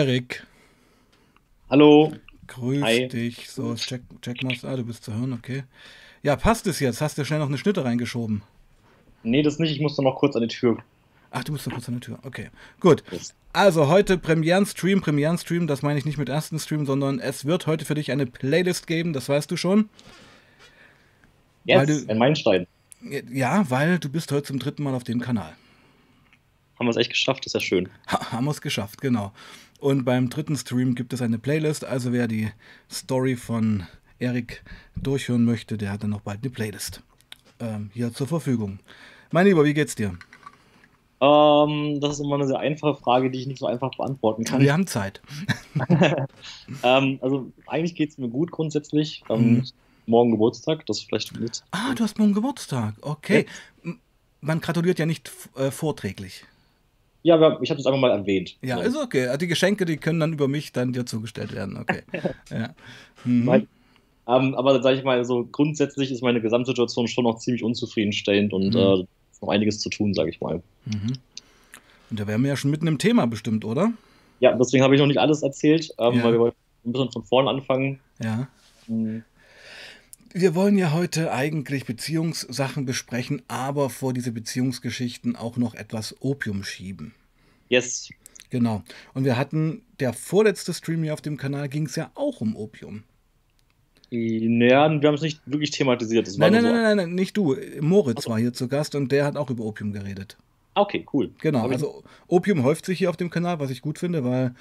Erik. Hallo. Grüß Hi. dich. So, check, check mal. Ah, du bist zu hören, okay. Ja, passt es jetzt? Hast du schnell noch eine Schnitte reingeschoben? Nee, das nicht. Ich musste noch kurz an die Tür. Ach, du musst noch kurz an die Tür. Okay, gut. Yes. Also heute Premieren-Stream, Premieren-Stream, das meine ich nicht mit ersten Stream, sondern es wird heute für dich eine Playlist geben, das weißt du schon. Jetzt, du- ein Meilenstein. Ja, weil du bist heute zum dritten Mal auf dem Kanal. Haben wir es echt geschafft, ist ja schön. Ha, haben wir es geschafft, genau. Und beim dritten Stream gibt es eine Playlist, also wer die Story von Erik durchhören möchte, der hat dann noch bald eine Playlist ähm, hier zur Verfügung. Mein Lieber, wie geht's dir? Ähm, das ist immer eine sehr einfache Frage, die ich nicht so einfach beantworten kann. Wir haben Zeit. ähm, also eigentlich geht es mir gut grundsätzlich. Ähm, Mhm. Morgen Geburtstag, das vielleicht mit. Ah, du hast morgen Geburtstag. Okay. M- Man gratuliert ja nicht äh, vorträglich. Ja, aber ich habe das einfach mal erwähnt. Ja, So. ist okay. Also Die Geschenke, die können dann über mich dann dir zugestellt werden. Okay. ja. Mhm. Weil- Ähm, aber sage ich mal, so grundsätzlich ist meine Gesamtsituation schon noch ziemlich unzufriedenstellend und Mhm. äh, noch einiges zu tun, sage ich mal. Mhm. Und da wären wir ja schon mitten im Thema bestimmt, oder? Ja, deswegen habe ich noch nicht alles erzählt, ähm, Ja. weil wir wollten ein bisschen von vorne anfangen. Ja. Wir wollen ja heute eigentlich Beziehungssachen besprechen, aber vor diese Beziehungsgeschichten auch noch etwas Opium schieben. Yes, Genau. Und wir hatten, der vorletzte Stream hier auf dem Kanal ging es ja auch um Opium. Naja, wir haben es nicht wirklich thematisiert. Nein, nein, nur nein, so. nein, nein, nicht du. Moritz war hier zu Gast und der hat auch über Opium geredet. Ah, Okay, cool. Genau, also Opium häuft sich hier auf dem Kanal, was ich gut finde, weil,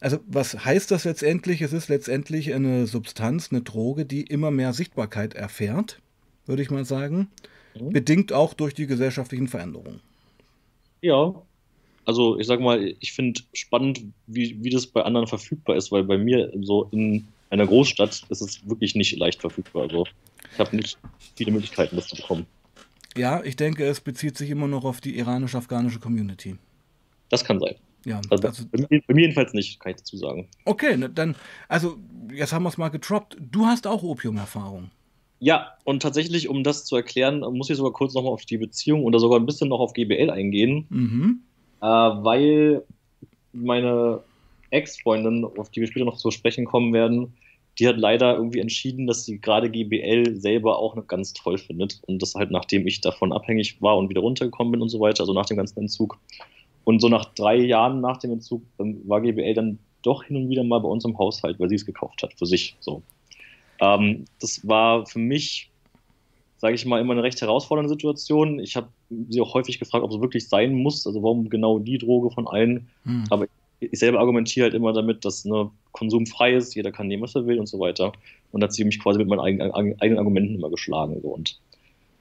also was heißt das letztendlich? Es ist letztendlich eine Substanz, eine Droge, die immer mehr Sichtbarkeit erfährt, würde ich mal sagen. Mhm. Bedingt auch durch die gesellschaftlichen Veränderungen. Ja. Also ich sag mal, ich finde spannend, wie, wie das bei anderen verfügbar ist, weil bei mir so in einer Großstadt ist es wirklich nicht leicht verfügbar. Also ich habe nicht viele Möglichkeiten, das zu bekommen. Ja, ich denke, es bezieht sich immer noch auf die iranisch-afghanische Community. Das kann sein. Ja, Also, also, bei, mir, bei mir jedenfalls nicht, kann ich dazu sagen. okay, ne, dann, also jetzt haben wir es mal getroppt. Du hast auch Opiumerfahrung. Ja, und tatsächlich, um das zu erklären, muss ich sogar kurz nochmal auf die Beziehung oder sogar ein bisschen noch auf GBL eingehen. Mhm. Äh, weil meine Ex-Freundin, auf die wir später noch zu sprechen kommen werden, die hat leider irgendwie entschieden, dass sie gerade GBL selber auch noch ganz toll findet. Und das halt nachdem ich davon abhängig war und wieder runtergekommen bin und so weiter, also nach dem ganzen Entzug. Und so nach drei Jahren nach dem Entzug ähm, war GBL dann doch hin und wieder mal bei uns im Haushalt, weil sie es gekauft hat für sich. So. Ähm, das war für mich, sage ich mal, immer eine recht herausfordernde Situation. Ich habe sie auch häufig gefragt, ob es wirklich sein muss, also warum genau die Droge von allen. Hm. Aber ich selber argumentiere halt immer damit, dass ne, Konsum frei ist, jeder kann nehmen, was er will und so weiter. Und da hat sie mich quasi mit meinen eigenen, eigenen Argumenten immer geschlagen. So. Und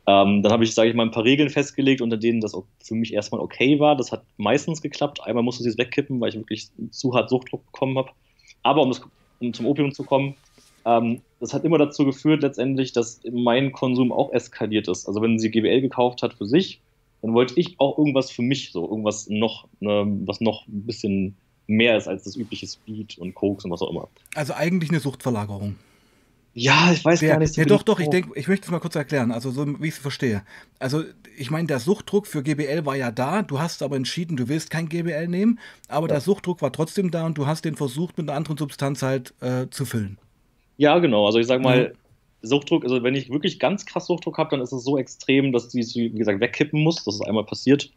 ähm, dann habe ich, sage ich mal, ein paar Regeln festgelegt, unter denen das für mich erstmal okay war. Das hat meistens geklappt. Einmal musste sie es wegkippen, weil ich wirklich zu hart Suchtdruck bekommen habe. Aber um, das, um zum Opium zu kommen, ähm, das hat immer dazu geführt, letztendlich, dass mein Konsum auch eskaliert ist. Also wenn sie GBL gekauft hat für sich, dann wollte ich auch irgendwas für mich, so irgendwas noch, ne, was noch ein bisschen mehr ist als das übliche Speed und Koks und was auch immer. Also eigentlich eine Suchtverlagerung. Ja, ich weiß Der, gar nicht so ja, doch, doch, ich denke, ich möchte es mal kurz erklären, also so wie ich es verstehe. Also, ich meine, der Suchtdruck für GBL war ja da, du hast aber entschieden, du willst kein GBL nehmen, aber Ja. der Suchtdruck war trotzdem da und du hast den versucht, mit einer anderen Substanz halt äh, zu füllen. Ja, genau. Also ich sag mal, Mhm. Suchtdruck, also wenn ich wirklich ganz krass Suchtdruck habe, dann ist es so extrem, dass die, wie gesagt, wegkippen muss. Das ist einmal passiert.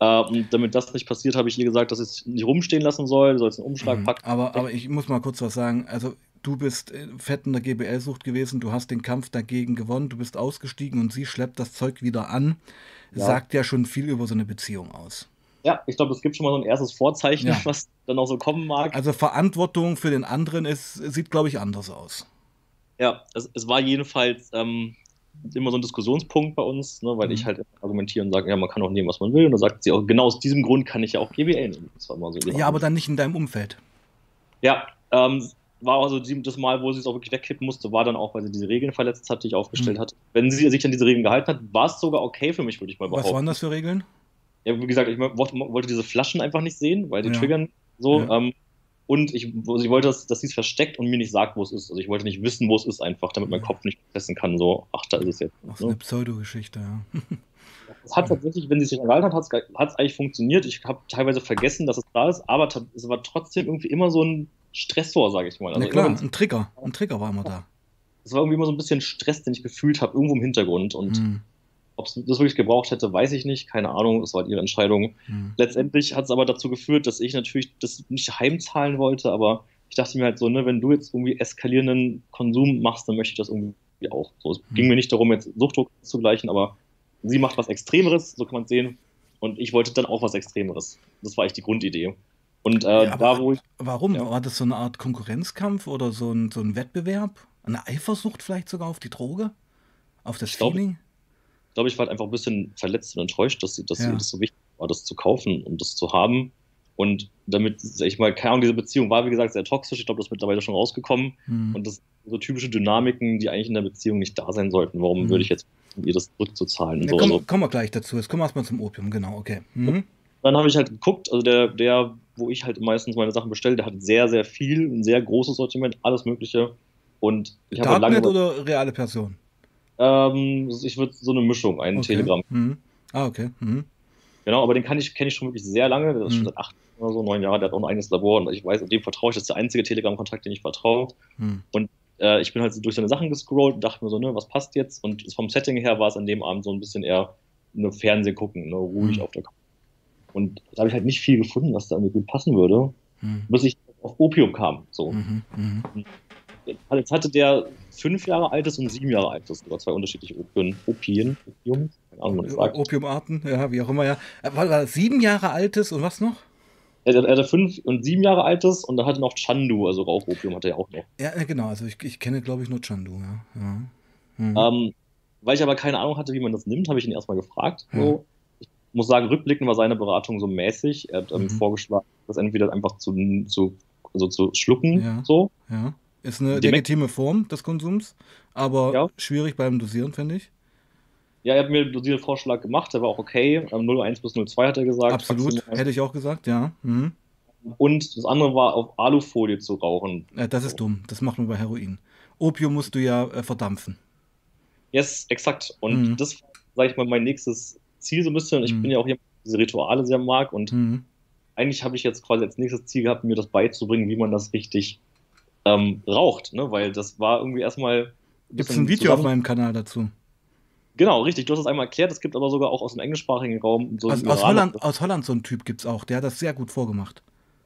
Äh, und damit das nicht passiert, habe ich ihr gesagt, dass ich es nicht rumstehen lassen soll, soll es in den Umschlag Mhm. packen. Aber, aber ich muss mal kurz was sagen. Also, du bist äh, fett in der GBL-Sucht gewesen, du hast den Kampf dagegen gewonnen, du bist ausgestiegen und sie schleppt das Zeug wieder an. Ja. Sagt ja schon viel über so eine Beziehung aus. Ja, ich glaube, es gibt schon mal so ein erstes Vorzeichen, Ja. was dann auch so kommen mag. Also, Verantwortung für den anderen ist, sieht, glaube ich, anders aus. Ja, es, es war jedenfalls ähm, immer so ein Diskussionspunkt bei uns, ne, weil Mhm. ich halt argumentiere und sage, ja, man kann auch nehmen, was man will. Und dann sagt sie auch, genau aus diesem Grund kann ich ja auch GBL nehmen. So Ja, aber dann nicht in deinem Umfeld. Ja, ähm, war also das Mal, wo sie es auch wirklich wegkippen musste, war dann auch, weil sie diese Regeln verletzt hat, die ich aufgestellt Mhm. hatte. Wenn sie sich an diese Regeln gehalten hat, war es sogar okay für mich, würde ich mal Was behaupten. waren das für Regeln? Ja, wie gesagt, ich wollte, diese Flaschen einfach nicht sehen, weil die Ja. triggern so. Ja. Ähm, und ich, also ich wollte, dass, dass sie es versteckt und mir nicht sagt, wo es ist. Also ich wollte nicht wissen, wo es ist, einfach, damit mein. Kopf nicht messen kann, so, ach, da ist es jetzt. Ach, so eine Ne? Pseudogeschichte, ja. es hat tatsächlich, wenn sie sich gehalten hat, hat es eigentlich funktioniert. Ich habe teilweise vergessen, dass es da ist, aber es war trotzdem irgendwie immer so ein Stressor, sage ich mal. Also ja, klar, ein Trigger. Ein Trigger war immer da. Es war irgendwie immer so ein bisschen Stress, den ich gefühlt habe, irgendwo im Hintergrund. Und hm. ob es das wirklich gebraucht hätte, weiß ich nicht. Keine Ahnung, das war halt ihre Entscheidung. Hm. Letztendlich hat es aber dazu geführt, dass ich natürlich das nicht heimzahlen wollte, aber ich dachte mir halt so, ne, wenn du jetzt irgendwie eskalierenden Konsum machst, dann möchte ich das irgendwie auch. So, es hm. ging mir nicht darum, jetzt Suchtdruck zu gleichen, aber sie macht was Extremeres, so kann man sehen. Und ich wollte dann auch was Extremeres. Das war eigentlich die Grundidee. Und äh, ja, da, wo ich. Warum? Ja. War das so eine Art Konkurrenzkampf oder so ein, so ein Wettbewerb? Eine Eifersucht vielleicht sogar auf die Droge? Auf das ich Feeling? Glaub, ich glaube, ich war halt einfach ein bisschen verletzt und enttäuscht, dass, sie, dass ja. das so wichtig war, das zu kaufen und das zu haben. Und damit, ich mal, keine Ahnung, diese Beziehung war, wie gesagt, sehr toxisch. Ich glaube, das ist mittlerweile schon rausgekommen. Hm. Und das sind so typische Dynamiken, die eigentlich in der Beziehung nicht da sein sollten. Warum hm. würde ich jetzt ihr das zurückzuzahlen? Ja, so, komm, also. Kommen wir gleich dazu. Jetzt kommen wir erstmal zum Opium, genau, okay. Mhm. Dann habe ich halt geguckt, also der, der, wo ich halt meistens meine Sachen bestelle, der hat sehr, sehr viel, ein sehr großes Sortiment, alles Mögliche. Und ich habe halt lange. oder reale Person? Ähm, ich würde so eine Mischung, einen okay. Telegram. Mhm. Ah, okay. Mhm. Genau, aber den kenne ich, kenn ich schon wirklich sehr lange. Das ist mhm. schon seit acht oder so, neun Jahren. Der hat auch ein eigenes Labor und ich weiß, dem vertraue ich. Das ist der einzige Telegram-Kontakt, den ich vertraue. Mhm. Und äh, ich bin halt durch seine Sachen gescrollt und dachte mir so, ne, was passt jetzt? Und vom Setting her war es an dem Abend so ein bisschen eher eine Fernseh gucken, ne, ruhig mhm. auf der Couch. Und da habe ich halt nicht viel gefunden, was da irgendwie gut passen würde, mhm. bis ich auf Opium kam. So. Mhm. mhm. Jetzt hatte der fünf Jahre altes und sieben Jahre altes, oder zwei unterschiedliche Opien, Opien, Opium, Ahnung. Opiumarten, ja, wie auch immer, ja. War das sieben Jahre altes und was noch? Er, er hatte fünf und sieben Jahre altes und da hatte noch Chandu, also Rauchopium hat er ja auch noch. Ja, genau, also ich, ich kenne, glaube ich, nur Chandu, ja. ja. Mhm. Ähm, weil ich aber keine Ahnung hatte, wie man das nimmt, habe ich ihn erstmal gefragt. Mhm. So. Ich muss sagen, rückblickend war seine Beratung so mäßig. Er hat ähm, mhm. vorgeschlagen, das entweder einfach zu, zu, also zu schlucken, ja. so. Ja. Ist eine legitime Form des Konsums, aber ja. schwierig beim Dosieren, finde ich. Ja, er hat mir einen Dosiervorschlag gemacht, der war auch okay. 0,1 ähm, bis 0,2 hat er gesagt. Absolut, hätte ich auch gesagt, ja. Mhm. Und das andere war auf Alufolie zu rauchen. Ja, das ist dumm, das macht man bei Heroin. Opium musst du ja äh, verdampfen. Yes, exakt. Und mhm. das war, sag ich mal, mein nächstes Ziel so ein bisschen. Ich mhm. bin ja auch jemand, der diese Rituale sehr mag und mhm. eigentlich habe ich jetzt quasi als nächstes Ziel gehabt, mir das beizubringen, wie man das richtig ähm, raucht, ne? weil das war irgendwie erstmal. Gibt es ein Video auf meinem Kanal dazu? Genau, richtig. Du hast es einmal erklärt. Es gibt aber sogar auch aus dem englischsprachigen Raum so aus, aus, Holland, aus Holland so einen Typ gibt es auch. Der hat das sehr gut vorgemacht.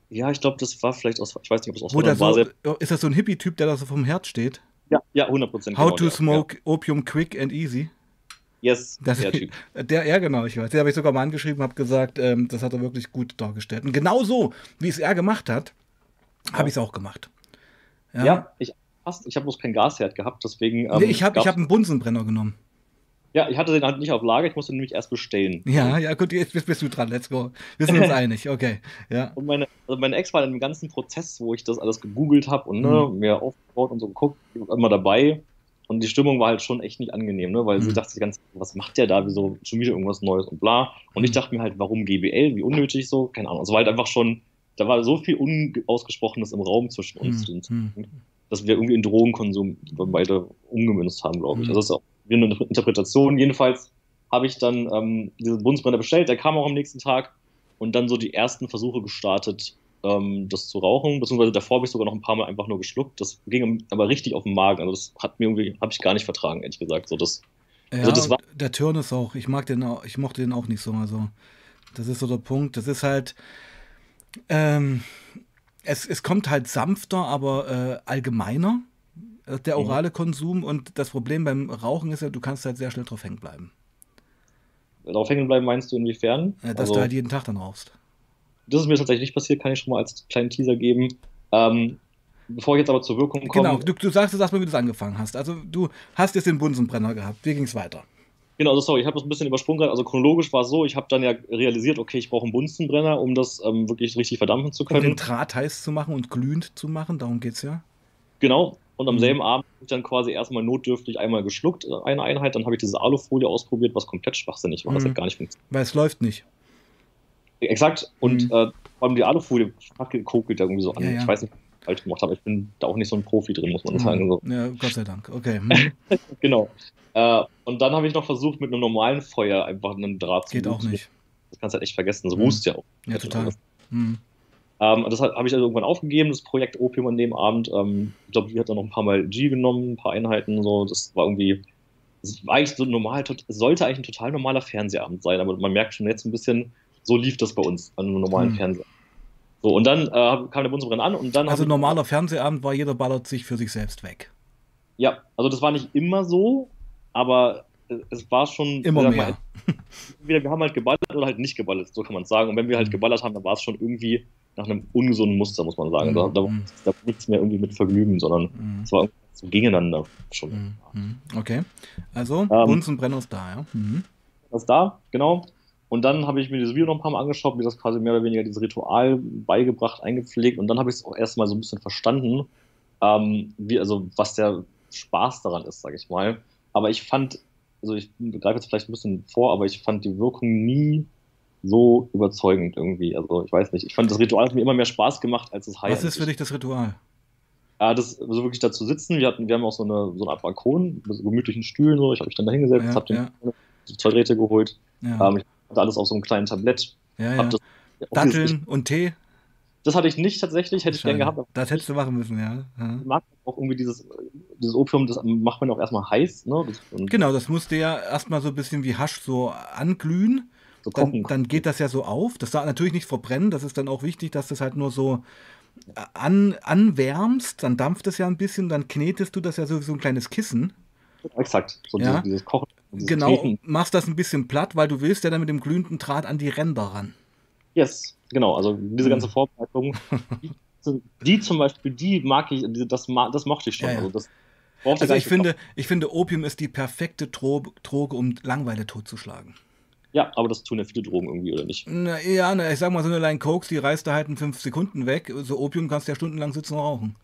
Ja, ich glaube, das war vielleicht aus. Ich weiß nicht, ob es aus Wo Holland war. So, ist das so ein Hippie-Typ, der da so vom Herz steht? Ja, ja, 100 Prozent. How genau, to smoke ja. Opium quick and easy. Yes, das, der Typ. Der, ja, genau, ich weiß. Den habe ich sogar mal angeschrieben, habe gesagt, ähm, das hat er wirklich gut dargestellt. Und genau so, wie es er gemacht hat, ja. habe ich es auch gemacht. Ja, ja ich, ich habe bloß kein Gasherd gehabt, deswegen. Ähm, nee, ich habe hab einen Bunsenbrenner genommen. Ja, ich hatte den halt nicht auf Lager, ich musste nämlich erst bestellen. Ja, ja, gut, jetzt bist du dran, let's go. Wir sind uns einig, okay. Ja. Und meine, also meine Ex war in dem ganzen Prozess, wo ich das alles gegoogelt habe und ne, mhm. mir aufgebaut und so geguckt, immer dabei. Und die Stimmung war halt schon echt nicht angenehm, ne? weil mhm. sie dachte die ganze was macht der da, wieso schon wieder irgendwas Neues und bla. Und mhm. ich dachte mir halt, warum GBL, wie unnötig so, keine Ahnung. Es war halt einfach schon, da war so viel Unausgesprochenes im Raum zwischen uns, mhm. dass wir irgendwie in Drogenkonsum beide umgemünzt haben, glaube ich. Mhm. Also das ist auch eine Interpretation. Jedenfalls habe ich dann ähm, diesen Bundesbrenner bestellt, der kam auch am nächsten Tag und dann so die ersten Versuche gestartet, ähm, das zu rauchen, beziehungsweise davor habe ich sogar noch ein paar Mal einfach nur geschluckt. Das ging aber richtig auf den Magen. Also das hat mir irgendwie, habe ich gar nicht vertragen, ehrlich gesagt. So das, ja, also das war der Turn ist auch, ich mag den auch, ich mochte den auch nicht so. Also das ist so der Punkt. Das ist halt, ähm, es, es kommt halt sanfter, aber äh, allgemeiner, äh, der mhm. orale mhm. Konsum. Und das Problem beim Rauchen ist ja, du kannst halt sehr schnell drauf hängen bleiben. Drauf hängen bleiben meinst du inwiefern? Ja, dass also, du halt jeden Tag dann rauchst das ist mir tatsächlich nicht passiert, kann ich schon mal als kleinen Teaser geben. Ähm, bevor ich jetzt aber zur Wirkung komme. Genau, du, du sagst jetzt erstmal, wie du es angefangen hast. Also du hast jetzt den Bunsenbrenner gehabt. Wie ging es weiter? Genau, also sorry, ich habe das ein bisschen übersprungen gerade. Also chronologisch war es so, ich habe dann ja realisiert, okay, ich brauche einen Bunsenbrenner, um das ähm, wirklich richtig verdampfen zu können. Um den Draht heiß zu machen und glühend zu machen, darum geht es ja. Genau, und am mhm. selben Abend habe ich dann quasi erstmal notdürftig einmal geschluckt, äh, eine Einheit. Dann habe ich diese Alufolie ausprobiert, was komplett schwachsinnig war. Mhm. Das hat gar nicht funktioniert. Weil es läuft nicht. Exakt. Und mhm. äh, vor allem die Alufolie kokelt irgendwie so an. Ja, ja. Ich weiß nicht. falsch gemacht habe. Ich bin da auch nicht so ein Profi drin, muss man mhm. sagen. So. Ja, Gott sei Dank. Okay. Mhm. genau. Äh, und dann habe ich noch versucht, mit einem normalen Feuer einfach einen Draht zu Geht auch nicht. Das kannst du halt echt vergessen. Das mhm. rußt ja auch. Ja, total. Mhm. Ähm, das habe ich also irgendwann aufgegeben, das Projekt Opium an dem Abend. Ähm, ich glaube, die hat dann noch ein paar Mal G genommen, ein paar Einheiten. So. Das war irgendwie, das war eigentlich so normal, sollte eigentlich ein total normaler Fernsehabend sein, aber man merkt schon jetzt ein bisschen, so lief das bei uns an einem normalen mhm. Fernseher. So, und dann äh, kam der Bundesbrenner an und dann. Also normaler Fernsehabend war, jeder ballert sich für sich selbst weg. Ja, also das war nicht immer so, aber es war schon. Immer mehr. Mal, wir, wir haben halt geballert oder halt nicht geballert, so kann man sagen. Und wenn wir halt mhm. geballert haben, dann war es schon irgendwie nach einem ungesunden Muster, muss man sagen. Mhm. Da, da, war, da, war nichts mehr irgendwie mit Vergnügen, sondern mhm. es war so gegeneinander schon. Mhm. Okay. Also, ähm, Bunsenbrenner ist da, ja. Mhm. Das ist da, genau. Und dann habe ich mir dieses Video noch ein paar Mal angeschaut, mir das quasi mehr oder weniger dieses Ritual beigebracht, eingepflegt. Und dann habe ich es auch erstmal so ein bisschen verstanden, ähm, wie, also was der Spaß daran ist, sage ich mal. Aber ich fand, also ich greife jetzt vielleicht ein bisschen vor, aber ich fand die Wirkung nie so überzeugend irgendwie. Also ich weiß nicht. Ich fand das Ritual hat mir immer mehr Spaß gemacht als das High. Was ist für dich das Ritual? Ja, das also wirklich da zu sitzen. Wir hatten, wir haben auch so eine, so eine Art Balkon mit so gemütlichen Stühlen. So. Ich habe mich dann da hingesetzt, ja, habe ja. zwei Drähte geholt. Ja. Ähm, ich hatte alles auf so einem kleinen Tablett. Ja, ja. Datteln und Tee. Das hatte ich nicht tatsächlich, hätte ich gern gehabt. Das hättest du machen müssen, ja. ja. Ich mag auch irgendwie dieses, dieses Opium, das macht man auch erstmal heiß. Ne? Das, genau, das musste ja erstmal so ein bisschen wie Hasch so anglühen. So dann, dann, geht das ja so auf. Das darf natürlich nicht verbrennen. Das ist dann auch wichtig, dass das halt nur so an, anwärmst. Dann dampft es ja ein bisschen. Dann knetest du das ja so wie so ein kleines Kissen. Exakt. So ja? dieses, dieses Kochen. Genau, machst das ein bisschen platt, weil du willst ja dann mit dem glühenden Draht an die Ränder ran. Yes, genau. Also diese ganze Vorbereitung, die, die, zum Beispiel, die mag ich, das, das mochte ich schon. Ja, ja. Also, das also ich finde, ich finde, Opium ist die perfekte Droge, um Langweile totzuschlagen. Ja, aber das tun ja viele Drogen irgendwie, oder nicht? Na, ja, na, ich sag mal, so eine Line Cokes, die reißt da halt in fünf Sekunden weg. So Opium kannst du ja stundenlang sitzen und rauchen.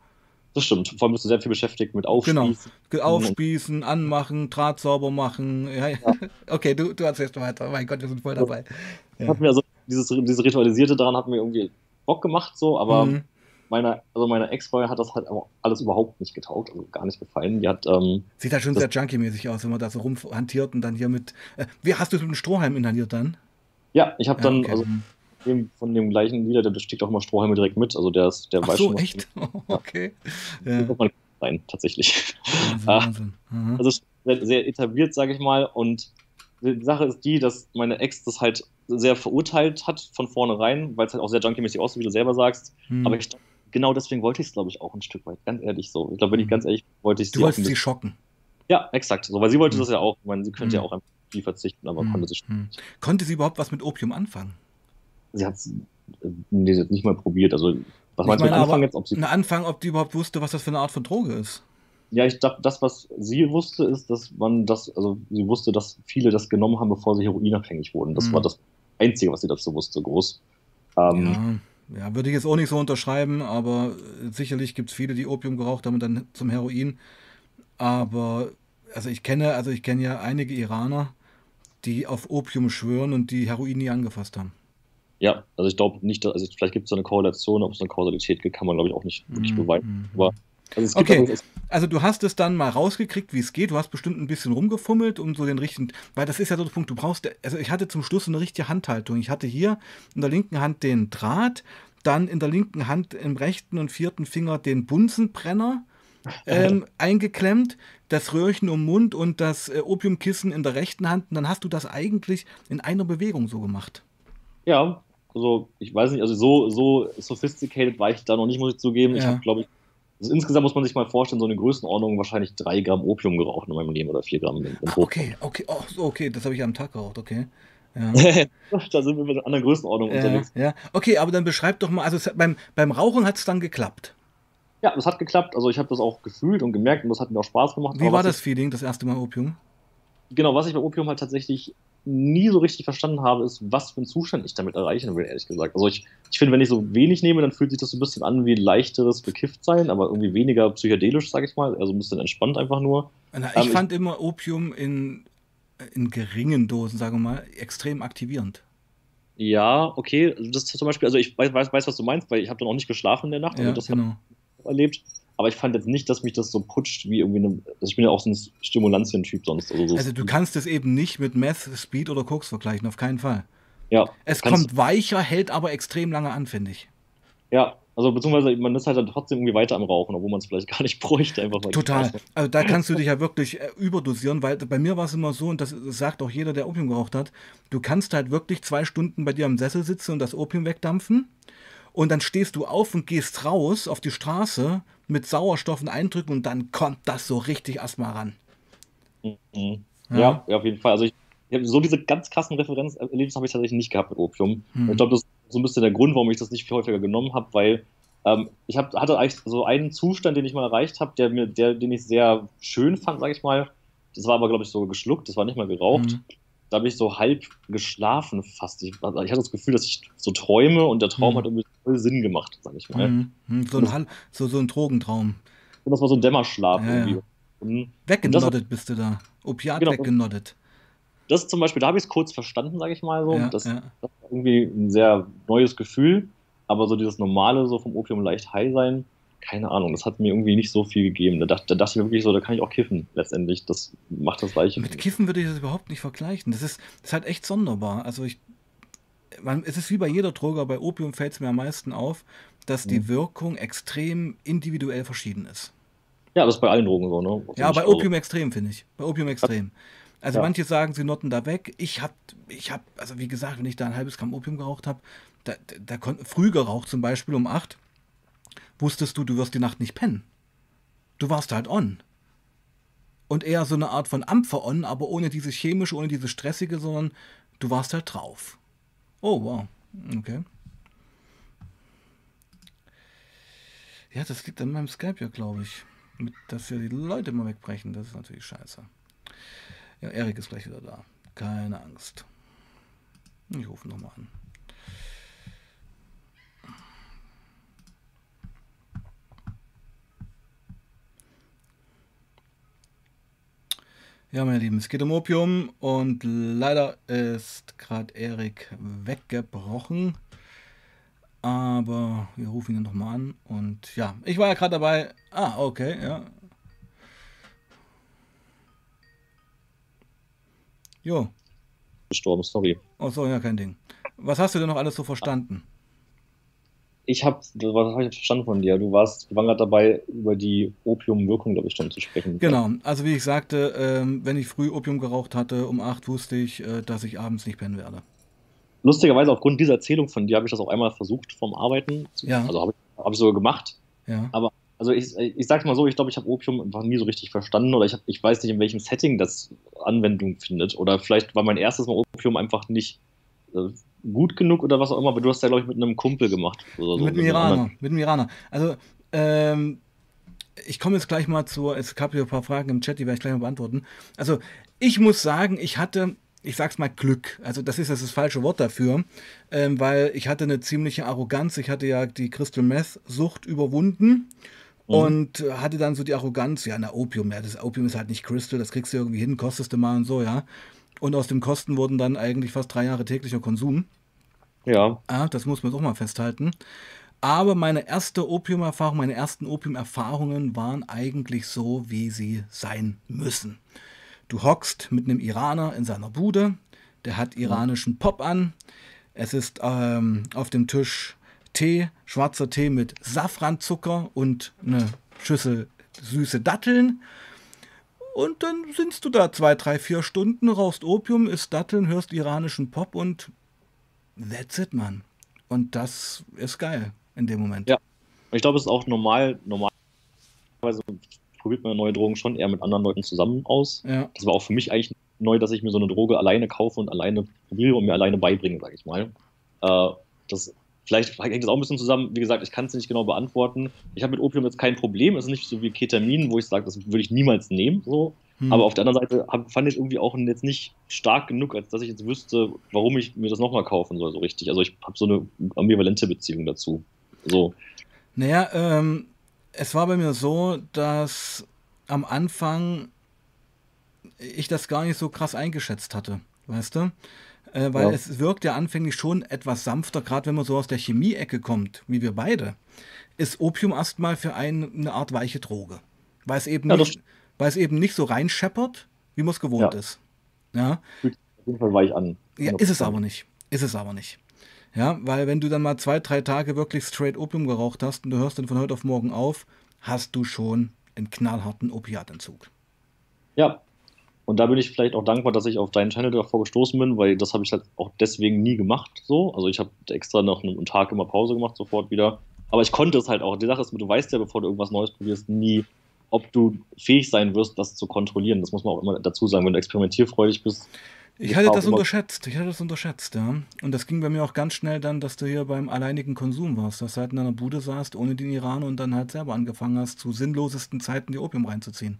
Das stimmt. Vor allem bist du sehr viel beschäftigt mit Aufspießen. Genau. Aufspießen, anmachen, Draht sauber machen. Ja, ja. Okay, du, du erzählst weiter. Mein Gott, wir sind voll dabei. Ja. Hat mir also dieses, dieses Ritualisierte daran hat mir irgendwie Bock gemacht, so, aber mhm. meine, also meine Ex-Freundin hat das halt alles überhaupt nicht getaugt, also gar nicht gefallen. Die hat, ähm, Sieht halt schon sehr junkie-mäßig aus, wenn man da so rumhantiert und dann hier mit. Äh, wie hast du es mit dem Strohhalm inhaliert dann? Ja, ich habe dann, okay. also dem, von dem gleichen Lieder, der steckt auch immer Strohhalme direkt mit. Also der ist, der Ach weiß so, schon. echt? okay. Ja. Man rein, tatsächlich. Wahnsinn, Wahnsinn. Mhm. Also sehr, sehr etabliert, sage ich mal. Und die Sache ist die, dass meine Ex das halt sehr verurteilt hat von vornherein, weil es halt auch sehr junkie-mäßig aussieht, wie du selber sagst. Mhm. Aber ich, genau deswegen wollte ich es, glaube ich, auch ein Stück weit. Ganz ehrlich so. Ich glaube, wenn ich hm. ganz ehrlich wollte ich Du wolltest sie schocken. Ja, exakt. So, weil sie wollte mhm. das ja auch. Ich meine, sie könnte mhm. ja auch einfach viel verzichten, aber hm. konnte sie. Konnte sie überhaupt was mit Opium anfangen? Sie hat es äh, nicht mal probiert. Also, was meinst du mit Anfang jetzt? Ob sie. Anfang, ob die überhaupt wusste, was das für eine Art von Droge ist. Ja, ich dachte, das, was sie wusste, ist, dass man das, also sie wusste, dass viele das genommen haben, bevor sie heroinabhängig wurden. Das mhm. war das Einzige, was sie dazu wusste, groß. Ähm, ja. ja, würde ich jetzt auch nicht so unterschreiben, aber sicherlich gibt es viele, die Opium geraucht haben und dann zum Heroin. Aber, also ich kenne, also ich kenne ja einige Iraner, die auf Opium schwören und die Heroin nie angefasst haben. Ja, also ich glaube nicht, also vielleicht gibt es eine Korrelation, ob es eine Kausalität gibt, kann man glaube ich auch nicht wirklich mm, beweisen. Mm, Aber also, okay. also du hast es dann mal rausgekriegt, wie es geht. Du hast bestimmt ein bisschen rumgefummelt, um so den richtigen, weil das ist ja so der Punkt, du brauchst, also ich hatte zum Schluss eine richtige Handhaltung. Ich hatte hier in der linken Hand den Draht, dann in der linken Hand im rechten und vierten Finger den Bunsenbrenner ähm, eingeklemmt, das Röhrchen um Mund und das äh, Opiumkissen in der rechten Hand. Und dann hast du das eigentlich in einer Bewegung so gemacht. Ja, also ich weiß nicht, also so, so sophisticated war ich da noch nicht, muss ich zugeben. Ja. Ich habe, glaube ich, also insgesamt muss man sich mal vorstellen, so eine Größenordnung wahrscheinlich drei Gramm Opium geraucht in meinem Leben oder vier Gramm. Ach, okay, okay, oh, okay, das habe ich am Tag geraucht, okay. Ja. da sind wir mit einer anderen Größenordnung ja, unterwegs. Ja, okay, aber dann beschreib doch mal, also hat, beim, beim Rauchen hat es dann geklappt. Ja, das hat geklappt. Also ich habe das auch gefühlt und gemerkt und das hat mir auch Spaß gemacht. Wie war das Feeling, das erste Mal Opium? Genau, was ich bei Opium halt tatsächlich nie so richtig verstanden habe, ist, was für einen Zustand ich damit erreichen will, ehrlich gesagt. Also ich, ich finde, wenn ich so wenig nehme, dann fühlt sich das so ein bisschen an wie ein leichteres Bekifftsein, aber irgendwie weniger psychedelisch, sag ich mal. Also ein bisschen entspannt einfach nur. Na, ich ähm, fand ich, immer Opium in, in geringen Dosen, sagen wir mal, extrem aktivierend. Ja, okay. Das zum Beispiel, also ich weiß, weiß was du meinst, weil ich habe dann auch nicht geschlafen in der Nacht. Also ja, das genau. erlebt. Aber ich fand jetzt nicht, dass mich das so putscht wie irgendwie eine. Also ich bin ja auch so ein Stimulantien-Typ sonst. Also, so also du kannst es eben nicht mit Meth, Speed oder Koks vergleichen, auf keinen Fall. Ja. Es kommt weicher, hält aber extrem lange an, finde ich. Ja, also beziehungsweise man ist halt dann trotzdem irgendwie weiter am Rauchen, obwohl man es vielleicht gar nicht bräuchte. Einfach Total. Also da kannst du dich ja wirklich äh, überdosieren, weil bei mir war es immer so, und das sagt auch jeder, der Opium geraucht hat, du kannst halt wirklich zwei Stunden bei dir am Sessel sitzen und das Opium wegdampfen. Und dann stehst du auf und gehst raus auf die Straße mit Sauerstoffen eindrücken und dann kommt das so richtig erstmal ran. Mhm. Ja. ja. auf jeden Fall. Also ich, ich so diese ganz krassen Referenzerlebnisse habe ich tatsächlich nicht gehabt mit Opium. Mhm. Ich glaube, das ist so ein bisschen der Grund, warum ich das nicht viel häufiger genommen habe, weil ähm, ich hab, hatte eigentlich so einen Zustand, den ich mal erreicht habe, der mir, der, den ich sehr schön fand, sage ich mal. Das war aber, glaube ich, so geschluckt, das war nicht mal geraucht. Mhm da habe ich so halb geschlafen fast. Ich, also ich, hatte das Gefühl, dass ich so träume und der Traum mhm. hat irgendwie voll Sinn gemacht, sag ich mal. Mhm. So, ein, so, so ein Drogentraum. Und das war so ein Dämmerschlaf ja, irgendwie. Ja. Weggenoddet bist du da. Opiat genau, weggenoddet. Das zum Beispiel, da habe ich es kurz verstanden, sage ich mal so. Ja, das, ja. das war irgendwie ein sehr neues Gefühl. Aber so dieses normale, so vom Opium leicht high sein, keine Ahnung, das hat mir irgendwie nicht so viel gegeben. Da dachte, da dachte ich mir wirklich so, da kann ich auch kiffen letztendlich. Das macht das gleiche. Mit Kiffen würde ich das überhaupt nicht vergleichen. Das ist, das ist halt echt sonderbar. Also ich, man, es ist wie bei jeder Droge, bei Opium fällt es mir am meisten auf, dass die mhm. Wirkung extrem individuell verschieden ist. Ja, das ist bei allen Drogen so, ne? ja, bei Opium so. extrem, finde ich. Bei Opium extrem. Also ja. manche sagen, sie notten da weg. Ich habe, ich hab, also wie gesagt, wenn ich da ein halbes Gramm Opium geraucht habe, da, da, da früh geraucht zum Beispiel um acht, wusstest du, du wirst die Nacht nicht pennen. Du warst halt on. Und eher so eine Art von Ampfer-on, aber ohne dieses chemische, ohne dieses stressige, sondern du warst halt drauf. Oh, wow. Okay. Ja, das liegt an meinem Skype ja, glaube ich. Mit, dass wir die Leute immer wegbrechen. Das ist natürlich scheiße. Ja, Erik ist gleich wieder da. Keine Angst. Ich rufe nochmal an. Ja, meine Lieben, es geht um Opium und leider ist gerade Erik weggebrochen. Aber wir rufen ihn nochmal an und ja, ich war ja gerade dabei. Ah, okay, ja. Jo. Gestorben, sorry. Oh, so, ja, kein Ding. Was hast du denn noch alles so verstanden? Ich habe, was habe ich verstanden von dir? Du warst, wir waren gerade dabei, über die Opiumwirkung, glaube ich, schon zu sprechen. Genau, also wie ich sagte, ähm, wenn ich früh Opium geraucht hatte, um 8 wusste ich, äh, dass ich abends nicht pennen werde. Lustigerweise, aufgrund dieser Erzählung von dir, habe ich das auch einmal versucht vom Arbeiten. Ja. Also habe ich, hab ich sogar gemacht. Ja. Aber also ich, ich sag's mal so, ich glaube, ich habe Opium einfach nie so richtig verstanden oder ich, hab, ich weiß nicht, in welchem Setting das Anwendung findet. Oder vielleicht war mein erstes Mal Opium einfach nicht äh, gut genug oder was auch immer, aber du hast ja, glaube ich, mit einem Kumpel gemacht. Oder so, mit einem Iraner, mit einem Iraner. Also, ähm, ich komme jetzt gleich mal zu, es gab hier ein paar Fragen im Chat, die werde ich gleich mal beantworten. Also, ich muss sagen, ich hatte, ich sag's mal Glück. Also, das ist jetzt das falsche Wort dafür, ähm, weil ich hatte eine ziemliche Arroganz. Ich hatte ja die Crystal Meth Sucht überwunden. Mhm. Und hatte dann so die Arroganz, ja, na Opium, ja, das Opium ist halt nicht Crystal, das kriegst du irgendwie hin, kostest du mal und so, ja. Und aus dem Kosten wurden dann eigentlich fast drei Jahre täglicher Konsum. Ja. ja das muss man auch mal festhalten. Aber meine erste Opiumerfahrung, meine ersten Opiumerfahrungen waren eigentlich so, wie sie sein müssen. Du hockst mit einem Iraner in seiner Bude, der hat iranischen Pop an. Es ist ähm, auf dem Tisch Tee, schwarzer Tee mit Safranzucker und eine Schüssel süße Datteln. Und dann sitzt du da zwei, drei, vier Stunden, rauchst Opium, isst Datteln, hörst iranischen Pop und that's it, Und das ist geil in dem Moment. Ja, ich glaube, es ist auch normal, normalerweise probiert man neue Drogen schon eher mit anderen Leuten zusammen aus. Ja. Das war auch für mich eigentlich neu, dass ich mir so eine Droge alleine kaufe und alleine probiere und mir alleine beibringe, sage ich mal. Äh, das Vielleicht hängt das auch ein bisschen zusammen. Wie gesagt, ich kann es nicht genau beantworten. Ich habe mit Opium jetzt kein Problem. Es ist nicht so wie Ketamin, wo ich sage, das würde ich niemals nehmen. So. Hm. Aber auf der anderen Seite hab, fand ich irgendwie auch jetzt nicht stark genug, als dass ich jetzt wüsste, warum ich mir das nochmal kaufen soll, so richtig. Also ich habe so eine ambivalente Beziehung dazu. So. Naja, ähm, es war bei mir so, dass am Anfang ich das gar nicht so krass eingeschätzt hatte. Weißt du? Äh, weil ja. es wirkt ja anfänglich schon etwas sanfter, gerade wenn man so aus der Chemie-Ecke kommt, wie wir beide, ist Opium erstmal für einen eine Art weiche Droge. Weil es eben, ja, nicht, weil es eben nicht so reinscheppert, wie man es gewohnt ist. Ja. Fühlt auf jeden Fall weich an. Ja, ist es aber nicht. Ist es aber nicht. Ja, weil wenn du dann mal zwei, drei Tage wirklich straight Opium geraucht hast und du hörst dann von heute auf morgen auf, hast du schon einen knallharten Opiatentzug. Ja, und da bin ich vielleicht auch dankbar, dass ich auf deinen Channel davor gestoßen bin, weil das habe ich halt auch deswegen nie gemacht. So, also ich habe extra nach einem Tag immer Pause gemacht, sofort wieder. Aber ich konnte es halt auch. Die Sache ist, du weißt ja, bevor du irgendwas Neues probierst, nie, ob du fähig sein wirst, das zu kontrollieren. Das muss man auch immer dazu sagen. Wenn du experimentierfreudig bist, ich hatte das unterschätzt, ich hatte das unterschätzt, ja. Und das ging bei mir auch ganz schnell dann, dass du hier beim alleinigen Konsum warst, dass du halt in einer Bude saßt, ohne den Iran und dann halt selber angefangen hast, zu sinnlosesten Zeiten die Opium reinzuziehen.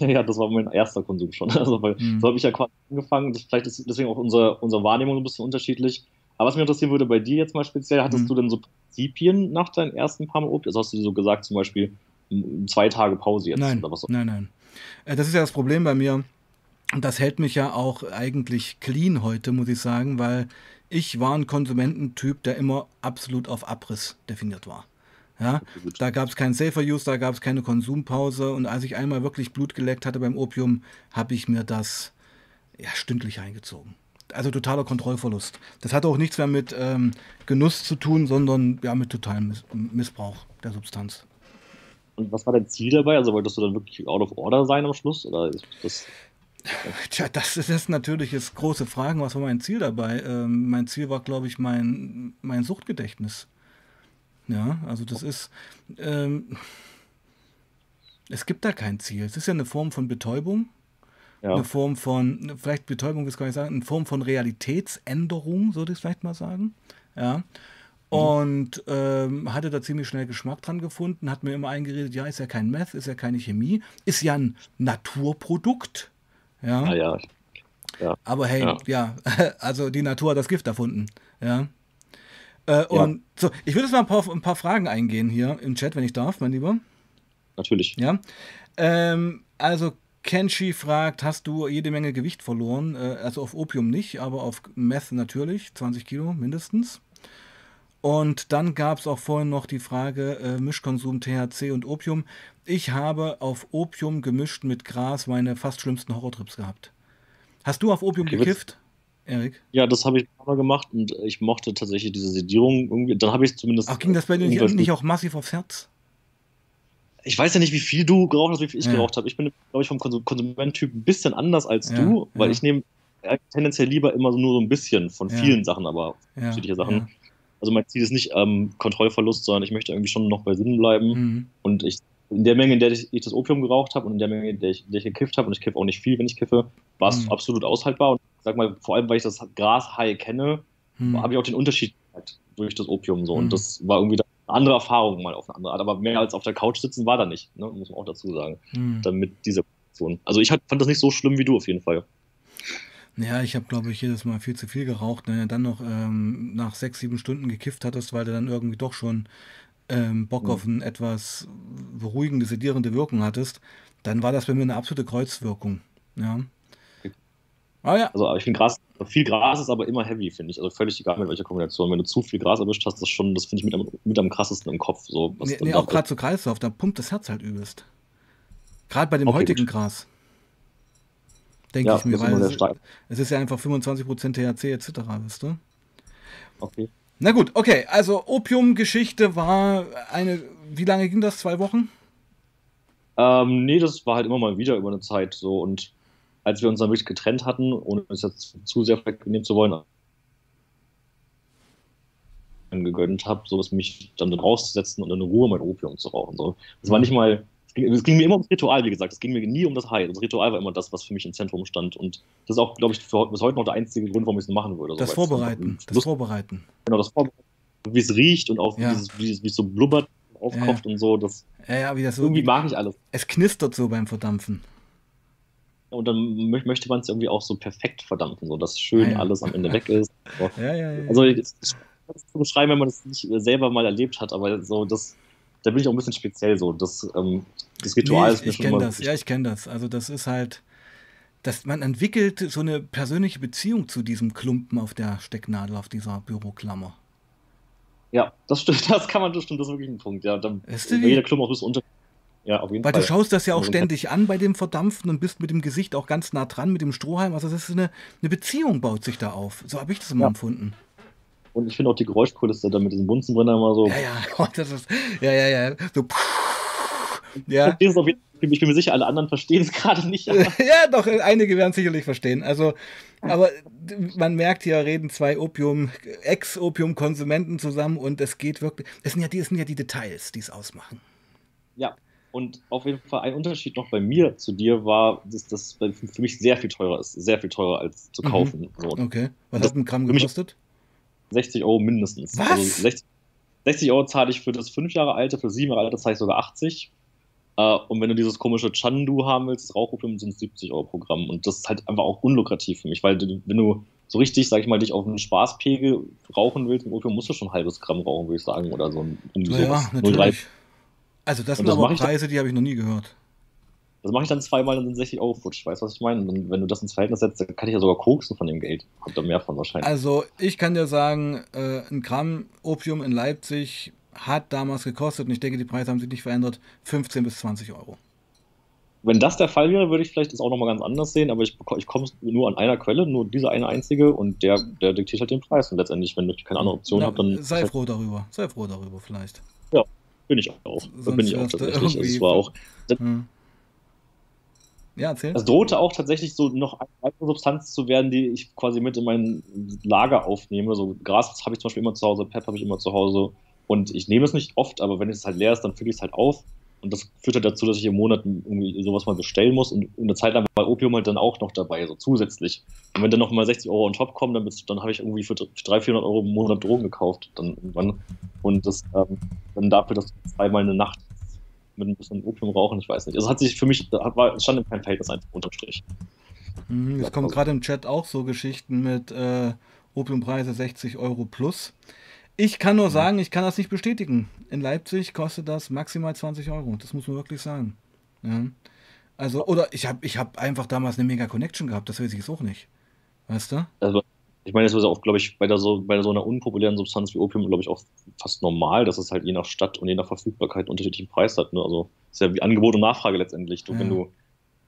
Ja, das war mein erster Konsum schon. Also, weil mhm. so habe ich ja quasi angefangen. Vielleicht ist deswegen auch unsere, unsere Wahrnehmung ein bisschen unterschiedlich. Aber was mich interessieren würde bei dir jetzt mal speziell, hattest mhm. du denn so Prinzipien nach deinen ersten paar Mal Opium? Also hast du dir so gesagt, zum Beispiel zwei Tage Pause jetzt? Nein, nein, nein. Äh, das ist ja das Problem bei mir und das hält mich ja auch eigentlich clean heute, muss ich sagen, weil ich war ein Konsumententyp, der immer absolut auf Abriss definiert war. Ja, da gab es keinen Safer Use, da gab es keine Konsumpause und als ich einmal wirklich Blut geleckt hatte beim Opium, habe ich mir das ja, stündlich eingezogen. Also totaler Kontrollverlust. Das hatte auch nichts mehr mit ähm, Genuss zu tun, sondern ja, mit totalem Miss Missbrauch der Substanz. Und was war dein Ziel dabei? Also wolltest du dann wirklich out of order sein am Schluss? Oder ist das Tja, das ist natürlich jetzt große Fragen. Was war mein Ziel dabei? Ähm, mein Ziel war, glaube ich, mein, mein Suchtgedächtnis. Ja, also das ist. Ähm, es gibt da kein Ziel. Es ist ja eine Form von Betäubung. Ja. Eine Form von, vielleicht Betäubung ist gar nicht sagen, eine Form von Realitätsänderung, würde ich vielleicht mal sagen. Ja. Mhm. Und ähm, hatte da ziemlich schnell Geschmack dran gefunden, hat mir immer eingeredet, ja, ist ja kein Meth, ist ja keine Chemie, ist ja ein Naturprodukt. Ja. Ah, ja. ja. Aber hey, ja. ja. also die Natur hat das Gift erfunden. Ja. Äh, und so, ich würde jetzt mal ein paar, ein paar, Fragen eingehen hier im Chat, wenn ich darf, mein Lieber. Natürlich. Ja. Ähm, also Kenshi fragt, hast du jede Menge Gewicht verloren? Äh, also auf Opium nicht, aber auf Meth natürlich, 20 Kilo mindestens. Und dann gab es auch vorhin noch die Frage äh, Mischkonsum THC und Opium. Ich habe auf Opium gemischt mit Gras meine fast schlimmsten Horrortrips gehabt. Hast du auf Opium okay, gekifft, Erik? Ja, das habe ich mal gemacht und ich mochte tatsächlich diese Sedierung irgendwie. Dann habe ich zumindest. Ach, ging das bei dir nicht, nicht auch massiv aufs Herz? ich weiß ja nicht, wie viel du geraucht hast, wie viel ich ja. geraucht habe. Ich bin, glaube ich, vom Konsumententyp ein bisschen anders als ja, du, weil ja. ich nehme tendenziell lieber immer nur so ein bisschen von vielen Sachen, aber unterschiedliche Sachen. Also mein Ziel ist nicht ähm, Kontrollverlust, sondern ich möchte irgendwie schon noch bei Sinn bleiben. Mhm. Und ich in der Menge, in der ich, ich das Opium geraucht habe und in der Menge, in der ich, in der ich gekifft habe, und ich kiffe auch nicht viel, wenn ich kiffe, war es mhm. absolut aushaltbar. Und sag mal, vor allem, weil ich das Gras-High kenne, mhm. habe ich auch den Unterschied durch das Opium so. Und mhm. das war irgendwie eine andere Erfahrung mal auf eine andere Art. Aber mehr als auf der Couch sitzen war da nicht, ne? muss man auch dazu sagen. Mhm. Damit diese Position. Also ich fand das nicht so schlimm wie du auf jeden Fall. Ja, ich habe, glaube ich, jedes Mal viel zu viel geraucht. Wenn du dann noch ähm, nach sechs, sieben Stunden gekifft hattest, weil du dann irgendwie doch schon ähm, Bock auf eine etwas beruhigende, sedierende Wirkung hattest, dann war das bei mir eine absolute Kreuzwirkung. Ja. Ah, ja. Also ich finde Gras, viel Gras ist aber immer heavy, finde ich. Also völlig egal mit welcher Kombination. Wenn du zu viel Gras erwischt hast, das schon, das finde ich mit am, mit am krassesten im Kopf. So, nee, nee auch gerade zu Kreislauf, da pumpt das Herz halt übelst. Gerade bei dem okay, heutigen gut. Gras denke ja, ich mir, weil es, es, ist ja einfach 25% THC etc., weißt du? Okay. Na gut, okay, also Opium-Geschichte war eine, wie lange ging das? Zwei Wochen? Ähm, nee, das war halt immer mal wieder über eine Zeit so und als wir uns dann wirklich getrennt hatten, ohne es jetzt zu sehr nehmen zu wollen, gegönnt habe, so dass mich dann rauszusetzen und in Ruhe mein Opium zu rauchen. So. Das war nicht mal es ging mir immer ums Ritual, wie gesagt. Es ging mir nie um das High. Das Ritual war immer das, was für mich im Zentrum stand. Und das ist auch, glaube ich, für, bis heute noch der einzige Grund, warum ich es machen würde. Das so, Vorbereiten. Das Lust, Vorbereiten. Genau, das Vorbereiten. Wie es riecht und auch ja. wie, es, wie, es, wie es so blubbert, aufkocht ja. und so. Das, ja, ja, wie das so, irgendwie mag ich alles. Es knistert so beim Verdampfen. Und dann möchte man es irgendwie auch so perfekt verdampfen, so dass schön ja, alles am Ende weg ist. Ja, ja, ja. Also, das ist zu beschreiben, wenn man das nicht selber mal erlebt hat, aber so das da bin ich auch ein bisschen speziell so. Das, ähm, das Ritual nee, ich, ist mir ich schon kenne das, Ja, ich kenne das. Also das ist halt, dass man entwickelt so eine persönliche Beziehung zu diesem Klumpen auf der Stecknadel, auf dieser Büroklammer. Ja, das stimmt, das kann man, das stimmt, das ist wirklich ein Punkt. Ja, dann, jeder? Klumpen auch bis unter. Ja, auf jeden Weil Fall. du schaust das ja auch Also, ständig an bei dem Verdampfen und bist mit dem Gesicht auch ganz nah dran, mit dem Strohhalm. Also das ist eine, eine Beziehung baut sich da auf. So habe ich das immer Ja. empfunden. Und ich finde auch die Geräuschkulisse da mit diesem Bunsenbrenner immer so. Ja, ja, oh, das ist, ja, ja, ja. So, ja. Ich, es auf jeden ich bin mir sicher, alle anderen verstehen es gerade nicht. ja, doch, einige werden sicherlich verstehen. Also, aber man merkt hier, reden zwei Opium, Ex-Opium-Konsumenten zusammen und es geht wirklich, es sind ja die, es sind ja die Details, die es ausmachen. Ja, und auf jeden Fall ein Unterschied noch bei mir zu dir war, dass das für mich sehr viel teurer ist. Sehr viel teurer als zu Mhm. kaufen. So, Okay. Was hat ein Gramm gekostet? 60 Euro mindestens. Was? Also 60, 60 Euro zahle ich für das 5 Jahre alte, für 7 Jahre alte zahle ich sogar 80. Äh, und wenn du dieses komische Chandu haben willst, das Rauchopium, sind es 70 Euro pro Gramm. Und das ist halt einfach auch unlukrativ für mich, weil du, wenn du so richtig, sag ich mal, dich auf einen Spaßpegel rauchen willst, mit Opium musst du schon ein halbes Gramm rauchen, würde ich sagen. Oder so ein irgendwie Ja, ja, sowas. 0,3. natürlich. Also das Und sind das aber dann- Preise, die habe ich noch nie gehört. Das mache ich dann zweimal und sind 60 Euro futsch. Weißt du, was ich meine? Und dann, wenn du das ins Verhältnis setzt, dann kann ich ja sogar koksen von dem Geld. Kommt da mehr von wahrscheinlich. Also ich kann dir sagen, äh, ein Gramm Opium in Leipzig hat damals gekostet, und ich denke, die Preise haben sich nicht verändert, 15 bis 20 Euro. Wenn das der Fall wäre, würde ich vielleicht das auch nochmal ganz anders sehen, aber ich, ich komme nur an einer Quelle, nur diese eine einzige und der, der diktiert halt den Preis. Und letztendlich, wenn ich keine andere Option habe, dann sei halt, froh darüber, sei froh darüber vielleicht. Bin ich auch. Sonst bin ich auch tatsächlich. Also es war auch, Hm. Ja, erzähl. es drohte auch tatsächlich so noch eine weitere Substanz zu werden, die ich quasi mit in mein Lager aufnehme. So Gras habe ich zum Beispiel immer zu Hause, Pep habe ich immer zu Hause. Und ich nehme es nicht oft, aber wenn es halt leer ist, dann fülle ich es halt auf. Und das führt halt dazu, dass ich im Monat irgendwie sowas mal bestellen muss. Und eine Zeit lang war Opium halt dann auch noch dabei, so zusätzlich. Und wenn dann noch mal 60 Euro on top kommen, dann, dann habe ich irgendwie für 300, 400 Euro im Monat Drogen gekauft. Dann irgendwann. Und das ähm, dann dafür, dass du zweimal eine Nacht mit ein bisschen Opium rauchen, ich weiß nicht. Also hat sich für mich, war, stand in keinem Verhältnis einfach unterm Strich. Mhm, es kommen also- gerade im Chat auch so Geschichten mit äh, Opiumpreise 60 Euro plus. Ich kann nur sagen, ich kann das nicht bestätigen. In Leipzig kostet das maximal 20 Euro. Das muss man wirklich sagen. Ja. Also, oder ich habe ich hab einfach damals eine mega Connection gehabt, das weiß ich jetzt auch nicht. Weißt du? Also, ich meine, das ist auch, glaube ich, bei, der so, bei so einer unpopulären Substanz wie Opium, glaube ich, auch fast normal, dass es halt je nach Stadt und je nach Verfügbarkeit einen unterschiedlichen Preis hat. Ne? Also, ist ja wie Angebot und Nachfrage letztendlich. Du, Ja. Wenn du,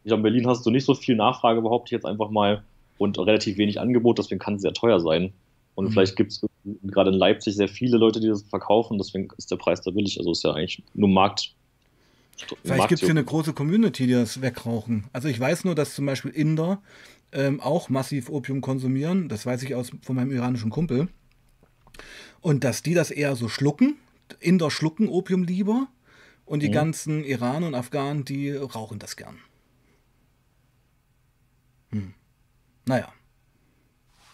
ich glaube, in Berlin hast du nicht so viel Nachfrage, behaupte ich jetzt einfach mal, und relativ wenig Angebot, deswegen kann es sehr teuer sein. Und Mhm. vielleicht gibt es gerade in Leipzig sehr viele Leute, die das verkaufen, deswegen ist der Preis da billig. Also, ist ja eigentlich nur Markt. Vielleicht gibt es hier eine große Community, die das wegrauchen. Also ich weiß nur, dass zum Beispiel Inder ähm, auch massiv Opium konsumieren. Das weiß ich aus, von meinem iranischen Kumpel. Und dass die das eher so schlucken. Inder schlucken Opium lieber. Und die Mhm. ganzen Iraner und Afghanen, die rauchen das gern. Hm. Naja.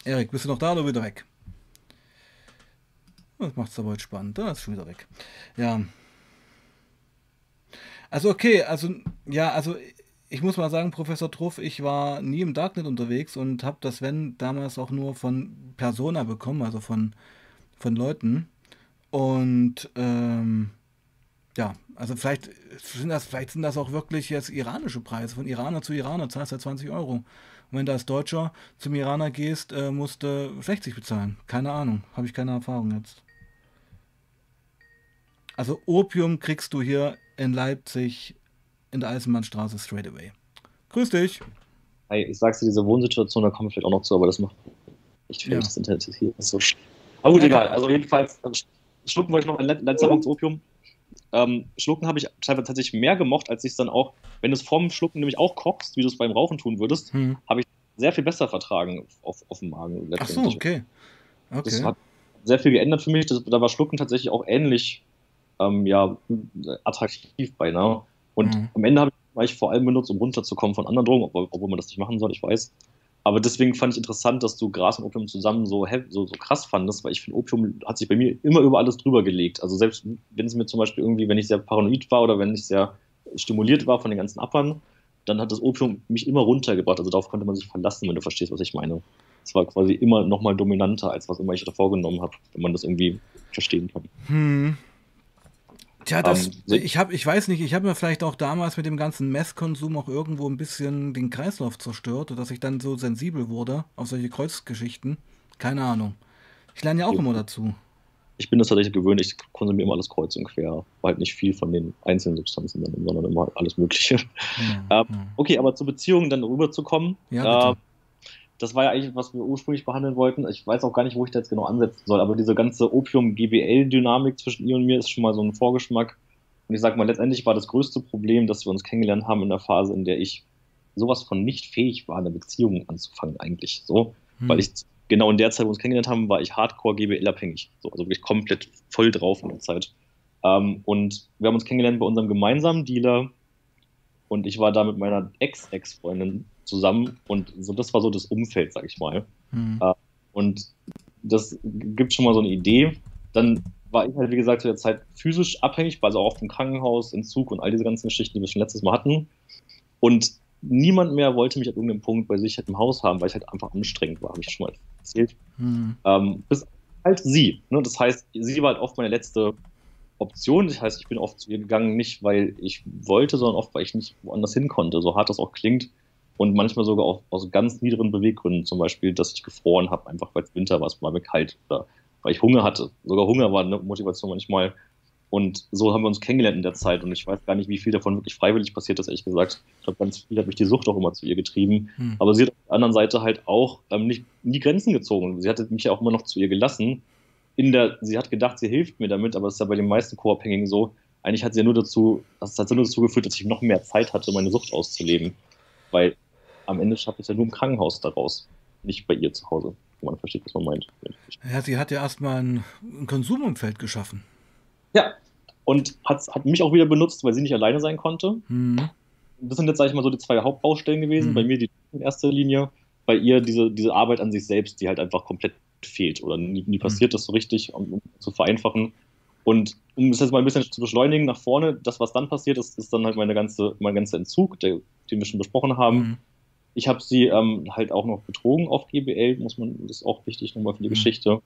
Erik, bist du noch da oder wieder weg? Das macht es aber heute spannend. Da ist schon wieder weg. Ja. Also okay, also ja, also ich muss mal sagen, Professor Truff, ich war nie im Darknet unterwegs und habe das wenn damals auch nur von Persona bekommen, also von von Leuten und ähm, ja, also vielleicht sind das vielleicht sind das auch wirklich jetzt iranische Preise von Iraner zu Iraner zahlst du 20 Euro und wenn du als Deutscher zum Iraner gehst, äh, musst du 60 bezahlen. Keine Ahnung, habe ich keine Erfahrung jetzt. Also Opium kriegst du hier in Leipzig in der Eisenbahnstraße straight away. Grüß dich. Hey, ich sag's dir, diese Wohnsituation, da kommen wir vielleicht auch noch zu, aber das macht echt viel, Ja. das Internet hier. so. Aber gut, egal. Also jedenfalls, ähm, schlucken wollte ich noch ein let- letzter Punkt zu Opium. Ähm, schlucken habe ich teilweise tatsächlich mehr gemocht, als ich es dann auch, wenn du es vorm Schlucken nämlich auch kochst, wie du es beim Rauchen tun würdest, Hm. sehr viel besser vertragen auf, auf dem Magen. Ach so, letztendlich. okay. Das Okay. hat sehr viel geändert für mich. Das, da war Schlucken tatsächlich auch ähnlich ähm, ja, attraktiv beinahe. Und Mhm. am Ende habe ich, vor allem benutzt, um runterzukommen von anderen Drogen, obwohl, obwohl man das nicht machen soll, ich weiß. Aber deswegen fand ich interessant, dass du Gras und Opium zusammen so, so, so krass fandest, weil ich finde, Opium hat sich bei mir immer über alles drüber gelegt. Also selbst wenn es mir zum Beispiel irgendwie, wenn ich sehr paranoid war oder wenn ich sehr stimuliert war von den ganzen Appern, dann hat das Opium mich immer runtergebracht. Also darauf konnte man sich verlassen, wenn du verstehst, was ich meine. Es war quasi immer nochmal dominanter, als was immer ich davor genommen habe, wenn man das irgendwie verstehen kann. Hm. Tja, das, ähm, so ich, hab, ich weiß nicht, ich habe mir vielleicht auch damals mit dem ganzen Messkonsum auch irgendwo ein bisschen den Kreislauf zerstört, dass ich dann so sensibel wurde auf solche Kreuzgeschichten. Keine Ahnung. Ich lerne ja auch ja. immer dazu. Ich bin das tatsächlich gewöhnt, ich konsumiere immer alles kreuz und quer. War halt nicht viel von den einzelnen Substanzen, sondern immer alles Mögliche. Ja, ähm, okay, aber zur Beziehung dann rüberzukommen. Ja, äh, das war ja eigentlich, was wir ursprünglich behandeln wollten. Ich weiß auch gar nicht, wo ich da jetzt genau ansetzen soll, aber diese ganze Opium-GBL-Dynamik zwischen ihr und mir ist schon mal so ein Vorgeschmack. Und ich sag mal, letztendlich war das größte Problem, dass wir uns kennengelernt haben in der Phase, in der ich sowas von nicht fähig war, eine Beziehung anzufangen, eigentlich so. Hm. Weil ich genau in der Zeit, wo wir uns kennengelernt haben, war ich hardcore GBL-abhängig. So, also wirklich komplett voll drauf in der Zeit. Ähm, und wir haben uns kennengelernt bei unserem gemeinsamen Dealer. Und ich war da mit meiner Ex-Ex-Freundin zusammen und so, das war so das Umfeld, sag ich mal. Mhm. Äh, und das gibt schon mal so eine Idee. Dann war ich halt, wie gesagt, zu der Zeit physisch abhängig, also auch vom Krankenhaus, Entzug und all diese ganzen Geschichten, die wir schon letztes Mal hatten. Und niemand mehr wollte mich an irgendeinem Punkt bei sich halt im Haus haben, weil ich halt einfach anstrengend war, habe ich schon mal erzählt. Mhm. Ähm, bis halt sie. Ne? Das heißt, sie war halt oft meine letzte Option. Das heißt, ich bin oft zu ihr gegangen, nicht weil ich wollte, sondern oft, weil ich nicht woanders hin konnte. So hart das auch klingt und manchmal sogar auch aus ganz niederen Beweggründen, zum Beispiel, dass ich gefroren habe, einfach weil es Winter war, es war mir kalt oder weil ich Hunger hatte. Sogar Hunger war eine Motivation manchmal. Und so haben wir uns kennengelernt in der Zeit und ich weiß gar nicht, wie viel davon wirklich freiwillig passiert ist, ehrlich gesagt. Ich glaube, ganz viel hat mich die Sucht auch immer zu ihr getrieben. Hm. Aber sie hat auf der anderen Seite halt auch ähm, nicht nie Grenzen gezogen. Sie hatte mich ja auch immer noch zu ihr gelassen. In der, sie hat gedacht, sie hilft mir damit, aber es ist ja bei den meisten Co-Abhängigen so. Eigentlich hat sie ja nur dazu, das hat nur dazu geführt, dass ich noch mehr Zeit hatte, meine Sucht auszuleben. Weil am Ende schafft es ja nur im Krankenhaus daraus, nicht bei ihr zu Hause. Man versteht, was man meint. Ja, sie hat ja erstmal ein, ein Konsumumfeld geschaffen. Ja, und hat, hat mich auch wieder benutzt, weil sie nicht alleine sein konnte. Mhm. Das sind jetzt, sage ich mal, so die zwei Hauptbaustellen gewesen. Mhm. Bei mir die in erster Linie, bei ihr diese, diese Arbeit an sich selbst, die halt einfach komplett fehlt oder nie, nie passiert mhm. ist so richtig, um, um, zu vereinfachen. Und um es jetzt mal ein bisschen zu beschleunigen nach vorne, das, was dann passiert ist, ist dann halt meine ganze, mein ganzer Entzug, der, den wir schon besprochen haben. Ich habe sie ähm, halt auch noch betrogen auf GBL, muss man, das ist auch wichtig nochmal für die mhm. Geschichte.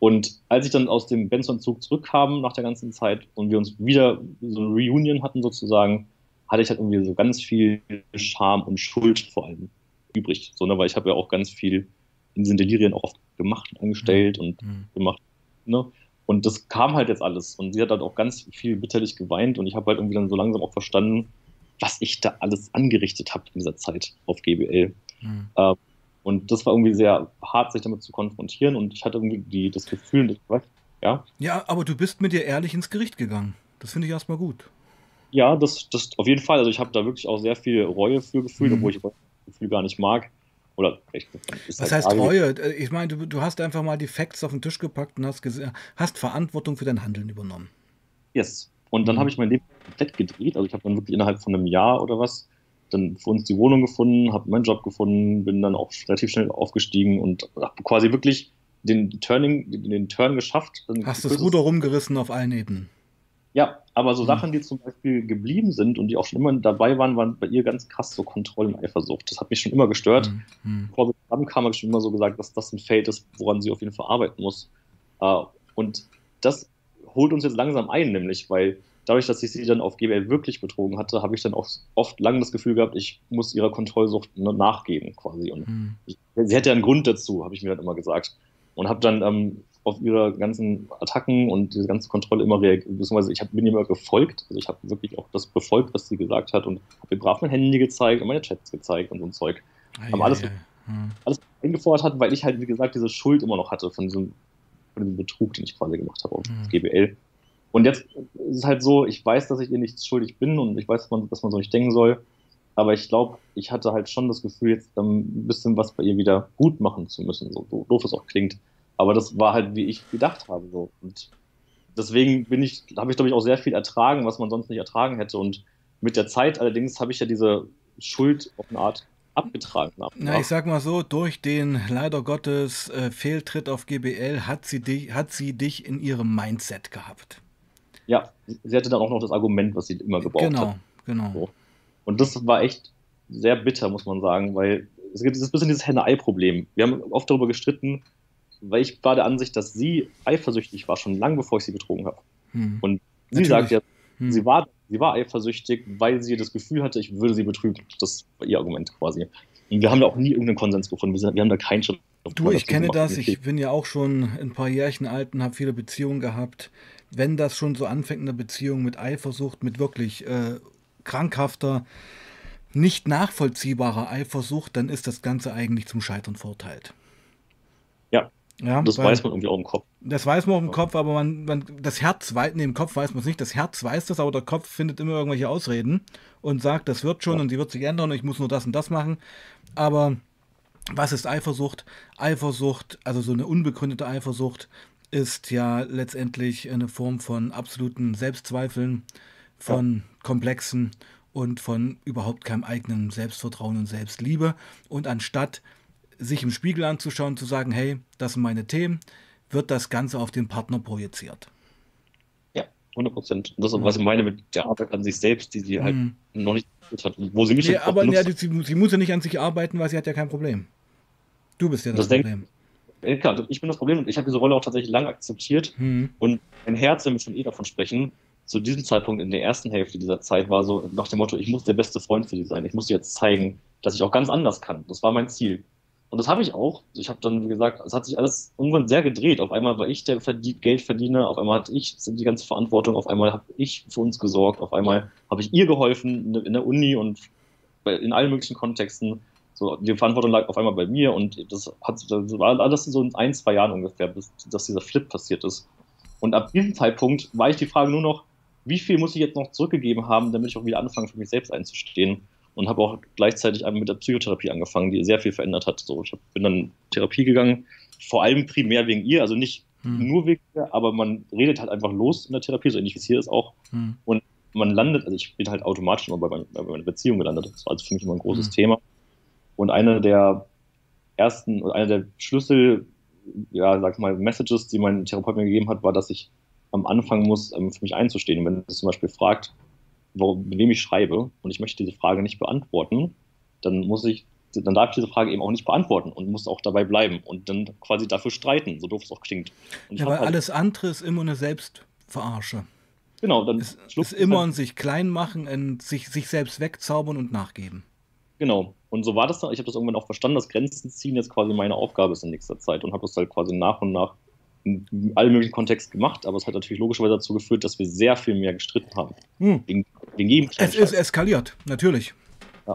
Und als ich dann aus dem Benson-Zug zurückkam nach der ganzen Zeit und wir uns wieder so eine Reunion hatten sozusagen, hatte ich halt irgendwie so ganz viel Scham und Schuld vor allem übrig. So, ne, weil ich habe ja auch ganz viel in diesen Delirien auch oft gemacht, angestellt mhm. und mhm. gemacht. Ne? Und das kam halt jetzt alles. Und sie hat halt auch ganz viel bitterlich geweint und ich habe halt irgendwie dann so langsam auch verstanden, was ich da alles angerichtet habe in dieser Zeit auf GBL. Mhm. Ähm, und das war irgendwie sehr hart, sich damit zu konfrontieren. Und ich hatte irgendwie die, das Gefühl, ja. Ja, aber du bist mit dir ehrlich ins Gericht gegangen. Das finde ich erstmal gut. Ja, das, das auf jeden Fall. Also ich habe da wirklich auch sehr viel Reue für gefühlt, mhm. obwohl ich das Gefühl gar nicht mag. Oder echt, Was halt heißt Reue? Ich meine, du, du, hast einfach mal die Facts auf den Tisch gepackt und hast, hast Verantwortung für dein Handeln übernommen. Yes. Und dann mhm. habe ich mein Leben komplett gedreht. Also ich habe dann wirklich innerhalb von einem Jahr oder was dann für uns die Wohnung gefunden, habe meinen Job gefunden, bin dann auch relativ schnell aufgestiegen und habe quasi wirklich den Turning, den Turn geschafft. Hast das Ruder rumgerissen auf allen Ebenen. Ja, aber so mhm. Sachen, die zum Beispiel geblieben sind und die auch schon immer dabei waren, waren bei ihr ganz krass so Kontroll- und Eifersucht. Das hat mich schon immer gestört. Mhm. mhm. Bevor wir zusammenkamen, habe ich schon immer so gesagt, dass das ein Feld ist, woran sie auf jeden Fall arbeiten muss. Äh, und das holt uns jetzt langsam ein, nämlich, weil dadurch, dass ich sie dann auf GBL wirklich betrogen hatte, habe ich dann auch oft lang das Gefühl gehabt, ich muss ihrer Kontrollsucht nachgeben quasi. Und mhm. ich, sie hätte ja einen Grund dazu, habe ich mir dann immer gesagt. Und habe dann ähm, auf ihre ganzen Attacken und diese ganze Kontrolle immer reagiert, beziehungsweise ich hab, bin ihr immer gefolgt. Also ich habe wirklich auch das befolgt, was sie gesagt hat und habe ihr brav mein Handy gezeigt und meine Chats gezeigt und so ein Zeug. Ah, haben alles, ja. Hm. alles eingefordert hat, weil ich halt, wie gesagt, diese Schuld immer noch hatte von diesem, von diesem Betrug, den ich quasi gemacht habe auf hm. GBL. Und jetzt ist es halt so, ich weiß, dass ich ihr nichts schuldig bin und ich weiß, dass man, dass man so nicht denken soll. Aber ich glaube, ich hatte halt schon das Gefühl, jetzt ein bisschen was bei ihr wieder gut machen zu müssen, so doof es auch klingt. Aber das war halt, wie ich gedacht habe. So. Und deswegen bin ich, habe ich, glaube ich, auch sehr viel ertragen, was man sonst nicht ertragen hätte. Und mit der Zeit allerdings habe ich ja diese Schuld auf eine Art abgetragen. Na, ich sag mal so, durch den leider Gottes äh, Fehltritt auf GBL hat sie, dich, hat sie dich in ihrem Mindset gehabt. Ja, sie hatte dann auch noch das Argument, was sie immer gebraucht genau, hat. Genau, genau. So. Und das war echt sehr bitter, muss man sagen, weil es gibt ein bisschen dieses Henne-Ei-Problem. Wir haben oft darüber gestritten, weil ich war der Ansicht, dass sie eifersüchtig war, schon lange bevor ich sie betrogen habe. Hm. Und Sie sagt ja, hm. sie, war, sie war eifersüchtig, weil sie das Gefühl hatte, ich würde sie betrügen. Das war ihr Argument quasi. Und wir haben da auch nie irgendeinen Konsens gefunden. Wir, sind, wir haben da keinen Schritt. Du, ich kenne das. Ich bin ja auch schon ein paar Jährchen alt und habe viele Beziehungen gehabt. Wenn das schon so anfängt, eine Beziehung mit Eifersucht, mit wirklich äh, krankhafter, nicht nachvollziehbarer Eifersucht, dann ist das Ganze eigentlich zum Scheitern verurteilt. Ja, ja, das weiß man irgendwie auch im Kopf. Das weiß man auch im Kopf, aber man, man das Herz weiß, nee, im Kopf weiß man es nicht. Das Herz weiß das, aber der Kopf findet immer irgendwelche Ausreden und sagt, das wird schon ja. und die wird sich ändern und ich muss nur das und das machen. Aber was ist Eifersucht? Eifersucht, also so eine unbegründete Eifersucht, ist ja letztendlich eine Form von absoluten Selbstzweifeln, von ja. komplexen und von überhaupt keinem eigenen Selbstvertrauen und Selbstliebe. Und anstatt sich im Spiegel anzuschauen, zu sagen, hey, das sind meine Themen, wird das Ganze auf den Partner projiziert. Ja, 100 Prozent. Das ist, was ich meine mit der Arbeit an sich selbst, die sie halt mhm. noch nicht hat, wo sie mich nee, aber ja, sie, sie, muss ja nicht an sich arbeiten, weil sie hat ja kein Problem. Du bist ja das, das Problem. Denk, klar, ich bin das Problem und ich habe diese Rolle auch tatsächlich lange akzeptiert mhm. und mein Herz, wenn wir schon eh davon sprechen, zu diesem Zeitpunkt in der ersten Hälfte dieser Zeit war so nach dem Motto, ich muss der beste Freund für sie sein. Ich muss dir jetzt zeigen, dass ich auch ganz anders kann. Das war mein Ziel. Und das habe ich auch. Ich habe dann, wie gesagt, es hat sich alles irgendwann sehr gedreht. Auf einmal war ich der Geldverdiener, auf einmal hatte ich die ganze Verantwortung, auf einmal habe ich für uns gesorgt, auf einmal habe ich ihr geholfen in der Uni und in allen möglichen Kontexten. So, die Verantwortung lag auf einmal bei mir und das, hat, das war alles so in ein, zwei Jahren ungefähr, bis dass dieser Flip passiert ist. Und ab diesem Zeitpunkt war ich die Frage nur noch, wie viel muss ich jetzt noch zurückgegeben haben, damit ich auch wieder anfange, für mich selbst einzustehen. Und habe auch gleichzeitig mit der Psychotherapie angefangen, die sehr viel verändert hat. So, ich bin dann in Therapie gegangen, vor allem primär wegen ihr, also nicht hm. nur wegen ihr, aber man redet halt einfach los in der Therapie, so ähnlich wie es hier ist auch. Hm. Und man landet, also ich bin halt automatisch immer bei, bei meiner Beziehung gelandet. Das war also für mich immer ein großes hm. Thema. Und eine der ersten, einer der Schlüssel, ja, sag mal, Messages, die mein Therapeut mir gegeben hat, war, dass ich am Anfang muss, ähm, für mich einzustehen. wenn er zum Beispiel fragt, mit wem ich schreibe und ich möchte diese Frage nicht beantworten, dann muss ich, dann darf ich diese Frage eben auch nicht beantworten und muss auch dabei bleiben und dann quasi dafür streiten, so doof es auch klingt. ja, weil halt, alles andere ist immer eine Selbstverarsche. Genau, dann es ist immer ein sich klein machen, ein sich, sich selbst wegzaubern und nachgeben. Genau. Und so war das dann. Ich habe das irgendwann auch verstanden, dass Grenzen ziehen jetzt quasi meine Aufgabe ist in nächster Zeit und habe das halt quasi nach und nach in allen möglichen Kontexten gemacht, aber es hat natürlich logischerweise dazu geführt, dass wir sehr viel mehr gestritten haben. Hm. Wegen, wegen jedem es ist eskaliert, natürlich. Ja.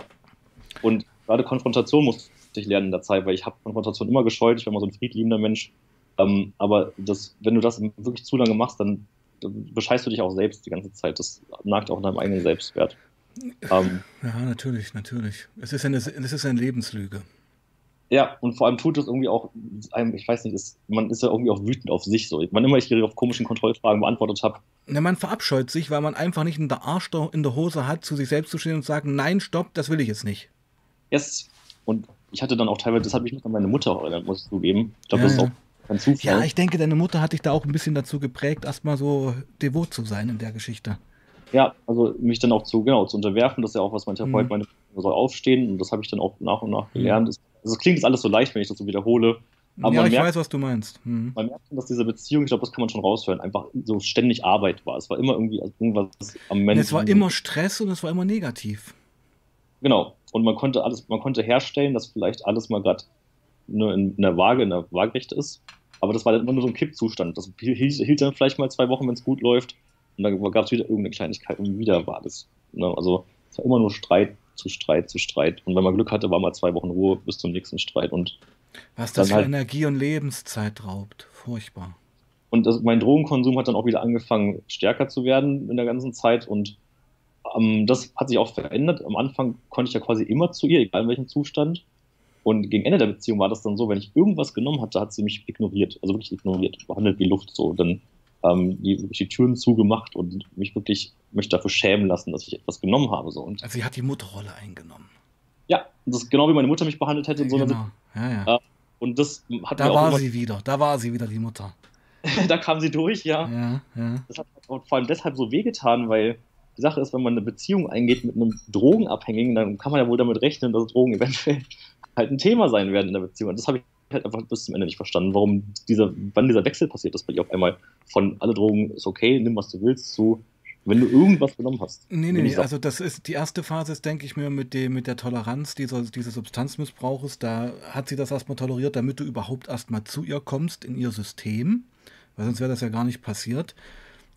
Und gerade Konfrontation musste ich lernen in der Zeit, weil ich habe Konfrontation immer gescheut, ich war immer so ein friedliebender Mensch. Ähm, aber das, wenn du das wirklich zu lange machst, dann, dann bescheißt du dich auch selbst die ganze Zeit. Das nagt auch in deinem eigenen Selbstwert. Ähm, ja, natürlich, natürlich. Es ist eine, es ist eine Lebenslüge. Ja, und vor allem tut es irgendwie auch einem, ich weiß nicht, ist, man ist ja irgendwie auch wütend auf sich so. Wann immer ich hier auf komischen Kontrollfragen beantwortet habe. Na, man verabscheut sich, weil man einfach nicht in der Arsch in der Hose hat, zu sich selbst zu stehen und zu sagen, nein, stopp, das will ich jetzt nicht. Yes. Und ich hatte dann auch teilweise, das hat mich mit an meine Mutter erinnert, muss ich zugeben. Ich glaube, ja, das ist auch kein Zufall. Ja, ich denke, deine Mutter hat dich da auch ein bisschen dazu geprägt, erstmal so devot zu sein in der Geschichte. Ja, also mich dann auch zu, genau, zu unterwerfen, das ist ja auch, was mein Therapeut mhm. meine, soll aufstehen und das habe ich dann auch nach und nach gelernt. Mhm. Also es klingt jetzt alles so leicht, wenn ich das so wiederhole. Aber ja, ich merkt, weiß, was du meinst. Mhm. Man merkt, dass diese Beziehung, ich glaube, das kann man schon raushören, einfach so ständig Arbeit war. Es war immer irgendwie irgendwas am Menschen. Es war immer Stress und es war immer negativ. Genau. Und man konnte alles, man konnte herstellen, dass vielleicht alles mal gerade nur in, in der Waage, in der Waagrecht ist. Aber das war dann immer nur so ein Kippzustand. Das hielt, hielt dann vielleicht mal zwei Wochen, wenn es gut läuft. Und dann gab es wieder irgendeine Kleinigkeit und wieder war das. Ne? Also es war immer nur Streit zu Streit zu Streit. Und wenn man Glück hatte, war mal zwei Wochen Ruhe bis zum nächsten Streit. Und Was das für halt, Energie und Lebenszeit raubt. Furchtbar. Und das, mein Drogenkonsum hat dann auch wieder angefangen, stärker zu werden in der ganzen Zeit. Und ähm, das hat sich auch verändert. Am Anfang konnte ich ja quasi immer zu ihr, egal in welchem Zustand. Und gegen Ende der Beziehung war das dann so, wenn ich irgendwas genommen hatte, hat sie mich ignoriert. Also wirklich ignoriert, behandelt wie Luft so. Dann ähm, die, die Türen zugemacht und mich wirklich mich dafür schämen lassen, dass ich etwas genommen habe. So. Und, also sie hat die Mutterrolle eingenommen. Ja, das ist genau wie meine Mutter mich behandelt hätte. Ja, so genau. ja, ja. und das hat da war sie wieder, da war sie wieder die Mutter. da kam sie durch, ja. ja, ja. Das hat vor allem deshalb so wehgetan, weil die Sache ist, wenn man eine Beziehung eingeht mit einem Drogenabhängigen, dann kann man ja wohl damit rechnen, dass Drogen eventuell halt ein Thema sein werden in der Beziehung. Und das habe ich halt einfach bis zum Ende nicht verstanden, warum dieser, wann dieser Wechsel passiert ist bei ihr auf einmal von alle Drogen ist okay, nimm was du willst, zu wenn du irgendwas genommen hast. Nee, nee, nee, also das ist die erste Phase ist, denke ich mir, mit dem, mit der Toleranz dieser, dieses Substanzmissbrauches, da hat sie das erstmal toleriert, damit du überhaupt erstmal zu ihr kommst in ihr System, weil sonst wäre das ja gar nicht passiert.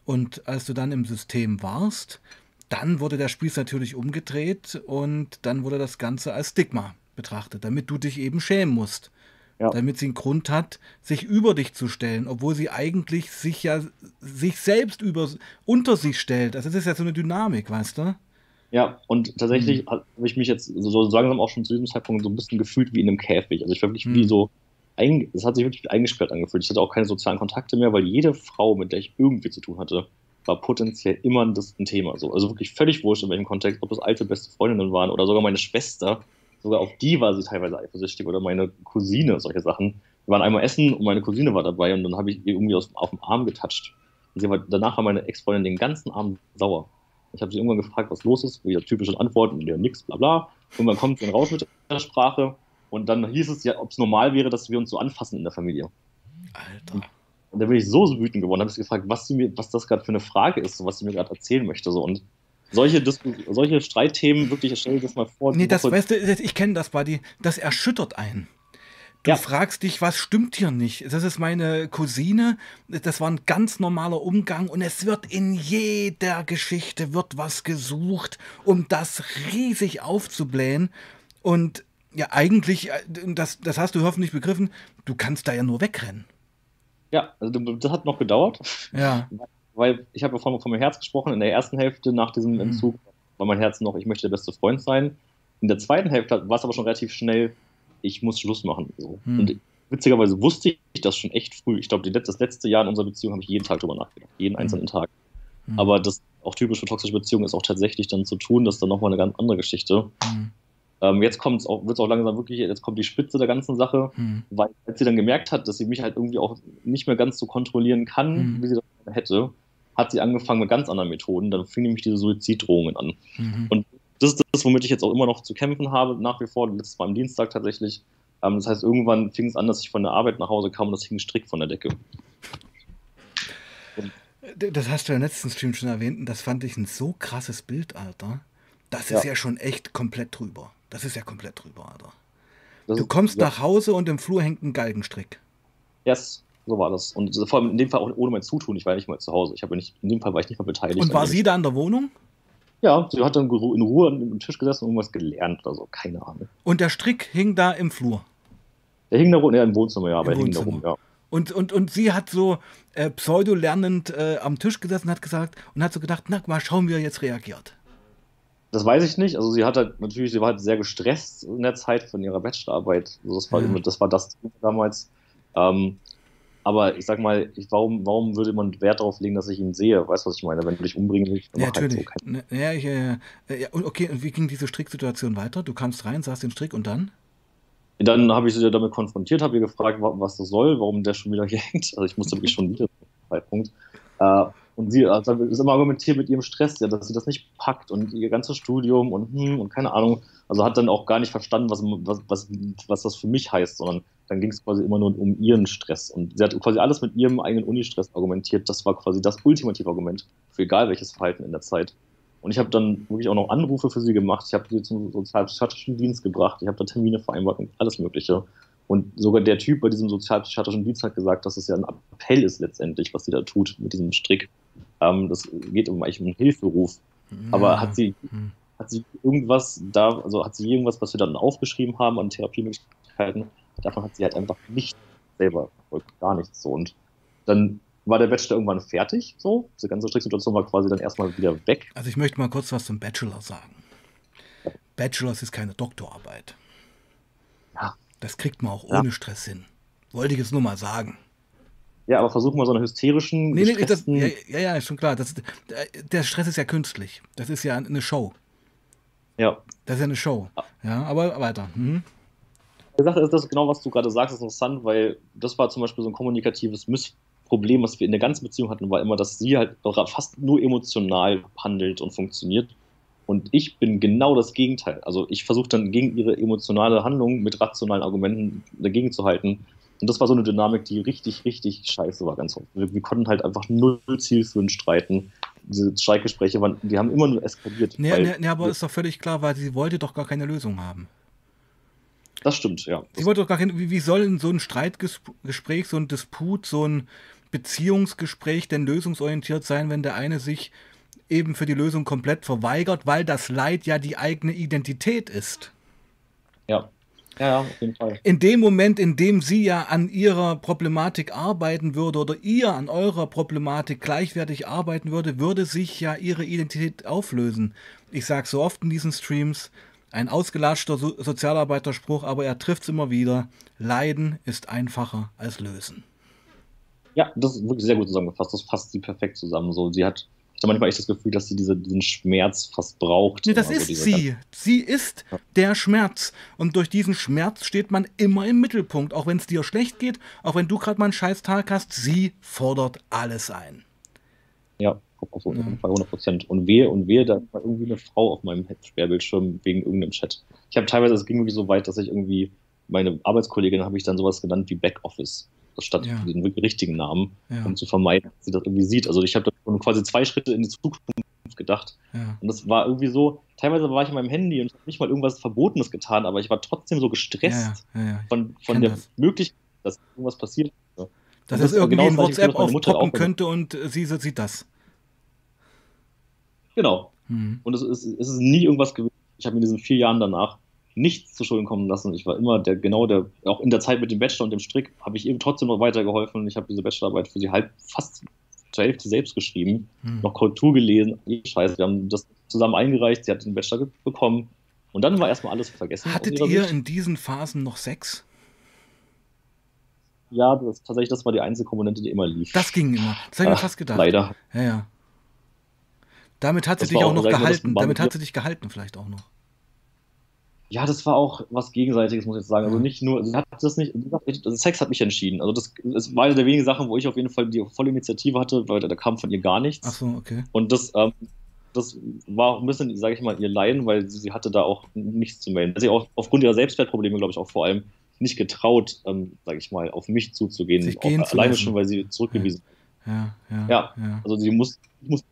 Und als du dann im System warst, dann wurde der Spieß natürlich umgedreht und dann wurde das Ganze als Stigma betrachtet, damit du dich eben schämen musst. Ja. Damit sie einen Grund hat, sich über dich zu stellen, obwohl sie eigentlich sich ja sich selbst über, unter sich stellt. Also das ist ja so eine Dynamik, weißt du? Ja, und tatsächlich mhm. habe ich mich jetzt so langsam auch schon zu diesem Zeitpunkt so ein bisschen gefühlt wie in einem Käfig. Also ich war wirklich mhm. wie so, es hat sich wirklich eingesperrt angefühlt. Ich hatte auch keine sozialen Kontakte mehr, weil jede Frau, mit der ich irgendwie zu tun hatte, war potenziell immer das ein Thema. So. Also wirklich völlig wurscht in welchem Kontext, ob das alte beste Freundinnen waren oder sogar meine Schwester, sogar auf die war sie teilweise eifersüchtig oder meine Cousine, solche Sachen. Wir waren einmal essen und meine Cousine war dabei und dann habe ich ihr irgendwie aus, auf dem Arm getatscht. Und sie war, danach war meine Ex-Freundin den ganzen Abend sauer. Ich habe sie irgendwann gefragt, was los ist, wieder typische Antworten, ja, nix, bla bla. Irgendwann kommt sie dann raus mit der Sprache und dann hieß es ja, ob es normal wäre, dass wir uns so anfassen in der Familie. Alter. Und da bin ich so, so wütend geworden, habe ich gefragt, was, sie mir, was das gerade für eine Frage ist, was sie mir gerade erzählen möchte. So. Und solche, solche Streitthemen, wirklich, stell dir das mal vor. Nee, das, weißt du, ich kenne das, Buddy, das erschüttert einen. Du ja. fragst dich, was stimmt hier nicht? Das ist meine Cousine, das war ein ganz normaler Umgang und es wird in jeder Geschichte wird was gesucht, um das riesig aufzublähen. Und ja, eigentlich, äh, das, das hast du hoffentlich begriffen, du kannst da ja nur wegrennen. Ja, also das hat noch gedauert. Ja. Weil ich habe ja von, von meinem Herz gesprochen. In der ersten Hälfte nach diesem mhm. Entzug war mein Herz noch, ich möchte der beste Freund sein. In der zweiten Hälfte war es aber schon relativ schnell, ich muss Schluss machen. So. Mhm. Und witzigerweise wusste ich das schon echt früh. Ich glaube, das letzte Jahr in unserer Beziehung habe ich jeden Tag drüber nachgedacht. Jeden mhm. einzelnen Tag. Mhm. Aber das auch typisch für toxische Beziehungen ist auch tatsächlich dann zu tun, das ist dann nochmal eine ganz andere Geschichte. Mhm. Ähm, jetzt wird es auch langsam wirklich, jetzt kommt die Spitze der ganzen Sache, mhm. weil als sie dann gemerkt hat, dass sie mich halt irgendwie auch nicht mehr ganz so kontrollieren kann, mhm. wie sie das hätte, hat sie angefangen mit ganz anderen Methoden. Dann fing nämlich diese Suiziddrohungen an. Mhm. Und das ist das, womit ich jetzt auch immer noch zu kämpfen habe, nach wie vor, letztes Mal am Dienstag tatsächlich. Ähm, das heißt, irgendwann fing es an, dass ich von der Arbeit nach Hause kam und das hing strikt von der Decke. Und das hast du ja im letzten Stream schon erwähnt und das fand ich ein so krasses Bild, Alter. Das ist ja, ja schon echt komplett drüber. Das ist ja komplett drüber, Alter. Das du kommst ist, nach Hause und im Flur hängt ein Galgenstrick. Yes, so war das. Und vor allem in dem Fall auch ohne mein Zutun. Ich war ja nicht mal zu Hause. Ich habe nicht, in dem Fall war ich nicht mal beteiligt. Und war sie da in der Wohnung? Ja, sie hat dann in Ruhe an dem Tisch gesessen und irgendwas gelernt oder so. Keine Ahnung. Und der Strick hing da im Flur? Der hing da rum, ja, im Wohnzimmer, ja, aber er hing da rum, ja. Und, und, und sie hat so äh, pseudo-lernend äh, am Tisch gesessen hat gesagt und hat so gedacht, na mal schauen, wie er jetzt reagiert. Das weiß ich nicht. Also sie hat halt natürlich, sie war halt sehr gestresst in der Zeit von ihrer Bachelorarbeit. Also das war, ja. das, war das damals. Ähm, aber ich sag mal, ich, warum, warum würde man Wert darauf legen, dass ich ihn sehe? Weißt du, was ich meine? Wenn du dich umbringen willst, dann ja, natürlich. Halt so ne, ja, ich, äh, ja, okay, und wie ging diese Stricksituation weiter? Du kamst rein, sahst den Strick und dann? Dann habe ich sie damit konfrontiert, habe ihr gefragt, was das soll, warum der schon wieder hier hängt. Also ich musste wirklich schon wieder Zeitpunkt. Äh, und sie also ist immer argumentiert mit ihrem Stress, ja, dass sie das nicht packt und ihr ganzes Studium und hm, und keine Ahnung. Also hat dann auch gar nicht verstanden, was, was, was, was das für mich heißt, sondern dann ging es quasi immer nur um ihren Stress. Und sie hat quasi alles mit ihrem eigenen Uni-Stress argumentiert. Das war quasi das ultimative Argument für egal welches Verhalten in der Zeit. Und ich habe dann wirklich auch noch Anrufe für sie gemacht. Ich habe sie zum sozialpsychiatrischen Dienst gebracht. Ich habe da Termine vereinbart und alles Mögliche. Und sogar der Typ bei diesem sozialpsychiatrischen Dienst hat gesagt, dass es ja ein Appell ist letztendlich, was sie da tut mit diesem Strick. Ähm, das geht um eigentlich um einen Hilferuf. Ja. Aber hat sie, hm. hat sie irgendwas da, also hat sie irgendwas, was wir dann aufgeschrieben haben an Therapiemöglichkeiten, davon hat sie halt einfach nicht selber verfolgt, gar nichts so. Und dann war der Bachelor irgendwann fertig, so. Diese ganze Stricksituation war quasi dann erstmal wieder weg. Also ich möchte mal kurz was zum Bachelor sagen. Bachelor ist keine Doktorarbeit. Ja. Das kriegt man auch ja. ohne Stress hin. Wollte ich jetzt nur mal sagen. Ja, aber versuch mal so eine hysterischen. Nee, nee, das, ja, ja, ja, ist schon klar. Das, der Stress ist ja künstlich. Das ist ja eine Show. Ja. Das ist ja eine Show. Ja, aber weiter. Mhm. Sache ist, das genau, was du gerade sagst, ist interessant, weil das war zum Beispiel so ein kommunikatives Missproblem, was wir in der ganzen Beziehung hatten, war immer, dass sie halt fast nur emotional handelt und funktioniert Und ich bin genau das Gegenteil. Also ich versuche dann gegen ihre emotionale Handlung mit rationalen Argumenten dagegen zu halten. Und das war so eine Dynamik, die richtig, richtig scheiße war ganz oft. Wir, wir konnten halt einfach null zielführend streiten. Diese Streitgespräche waren, die haben immer nur eskaliert. Nee, nee, nee aber ist doch völlig klar, weil sie wollte doch gar keine Lösung haben. Das stimmt, ja. Sie wollte doch gar keine, wie, wie soll in so ein Streitgespräch, so ein Disput, so ein Beziehungsgespräch denn lösungsorientiert sein, wenn der eine sich eben für die Lösung komplett verweigert, weil das Leid ja die eigene Identität ist. Ja. Ja, auf jeden Fall. In dem Moment, in dem sie ja an ihrer Problematik arbeiten würde oder ihr an eurer Problematik gleichwertig arbeiten würde, würde sich ja ihre Identität auflösen. Ich sage so oft in diesen Streams, ein ausgelatschter so Sozialarbeiterspruch, aber er trifft es immer wieder. Leiden ist einfacher als lösen. Ja, das ist wirklich sehr gut zusammengefasst. Das fasst sie perfekt zusammen. So, sie hat ich habe manchmal echt das Gefühl, dass sie diese, diesen Schmerz fast braucht. Nee, das ist so sie. Sie ist der Schmerz. Und durch diesen Schmerz steht man immer im Mittelpunkt. Auch wenn es dir schlecht geht, auch wenn du gerade mal einen scheiß Tag hast, sie fordert alles ein. Ja, jeden Fall 100 Prozent. Und wehe, und wehe, da war irgendwie eine Frau auf meinem Sperrbildschirm wegen irgendeinem Chat. Ich habe teilweise, es ging wirklich so weit, dass ich irgendwie, meine Arbeitskollegin habe ich dann sowas genannt wie Backoffice statt ja. den richtigen Namen, ja. um zu vermeiden, dass sie das irgendwie sieht. Also ich habe da quasi zwei Schritte in die Zukunft gedacht. Ja. Und das war irgendwie so, teilweise war ich in meinem Handy und habe nicht mal irgendwas Verbotenes getan, aber ich war trotzdem so gestresst von, von der das. Möglichkeit, dass irgendwas passiert. Dass es irgendwie genau in WhatsApp aufpoppen könnte und sie sieht das. Genau. Mhm. Und es ist, es ist nie irgendwas gewesen. Ich habe in diesen vier Jahren danach nichts zu Schulden kommen lassen. Ich war immer der, genau der, auch in der Zeit mit dem Bachelor und dem Strick habe ich eben trotzdem noch weitergeholfen. Ich habe diese Bachelorarbeit für sie halb fast zur Hälfte selbst geschrieben, hm. noch Korrektur gelesen. Scheiße, wir haben das zusammen eingereicht, sie hat den Bachelor bekommen. Und dann war erstmal alles vergessen. Hattet ihr Sicht. in diesen Phasen noch Sex? Ja, das, tatsächlich, das war die einzige Komponente, die immer lief. Das ging immer. Das habe ich mir fast gedacht. Leider. Ja, ja. Damit hat sie das dich auch noch gehalten. Damit hat sie dich gehalten, vielleicht auch noch. Ja, das war auch was Gegenseitiges, muss ich jetzt sagen. Also nicht nur, sie hat das nicht, also Sex hat mich entschieden. Also das, das war eine der wenigen Sachen, wo ich auf jeden Fall die volle Initiative hatte, weil da, kam von ihr gar nichts. Ach so, okay. Und das, ähm, das war auch ein bisschen, sage ich mal, ihr Leiden, weil sie, sie, hatte da auch nichts zu melden. Sie auch aufgrund ihrer Selbstwertprobleme, glaube ich, auch vor allem nicht getraut, ähm, sage ich mal, auf mich zuzugehen. Sich gehen auch, alleine schon, weil sie zurückgewiesen ja. Ja, ja, ja, also sie muss, muss,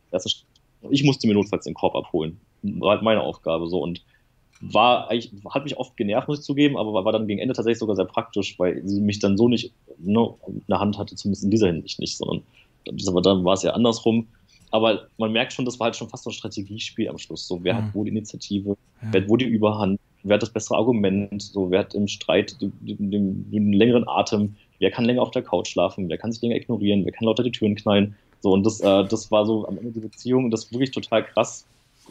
ich musste mir notfalls den Korb abholen. War halt meine Aufgabe so und war eigentlich, hat mich oft genervt, muss ich zugeben, aber war dann gegen Ende tatsächlich sogar sehr praktisch, weil sie mich dann so nicht ne, in der Hand hatte, zumindest in dieser Hinsicht nicht, sondern dann war es ja andersrum. Aber man merkt schon, das war halt schon fast so ein Strategiespiel am Schluss. So, wer ja. hat wo die Initiative, ja. wer hat wo die Überhand, wer hat das bessere Argument, so, wer hat im Streit den, den, den, längeren Atem, wer kann länger auf der Couch schlafen, wer kann sich länger ignorieren, wer kann lauter die Türen knallen. So, und das, äh, das war so am Ende die Beziehung, das ist wirklich total krass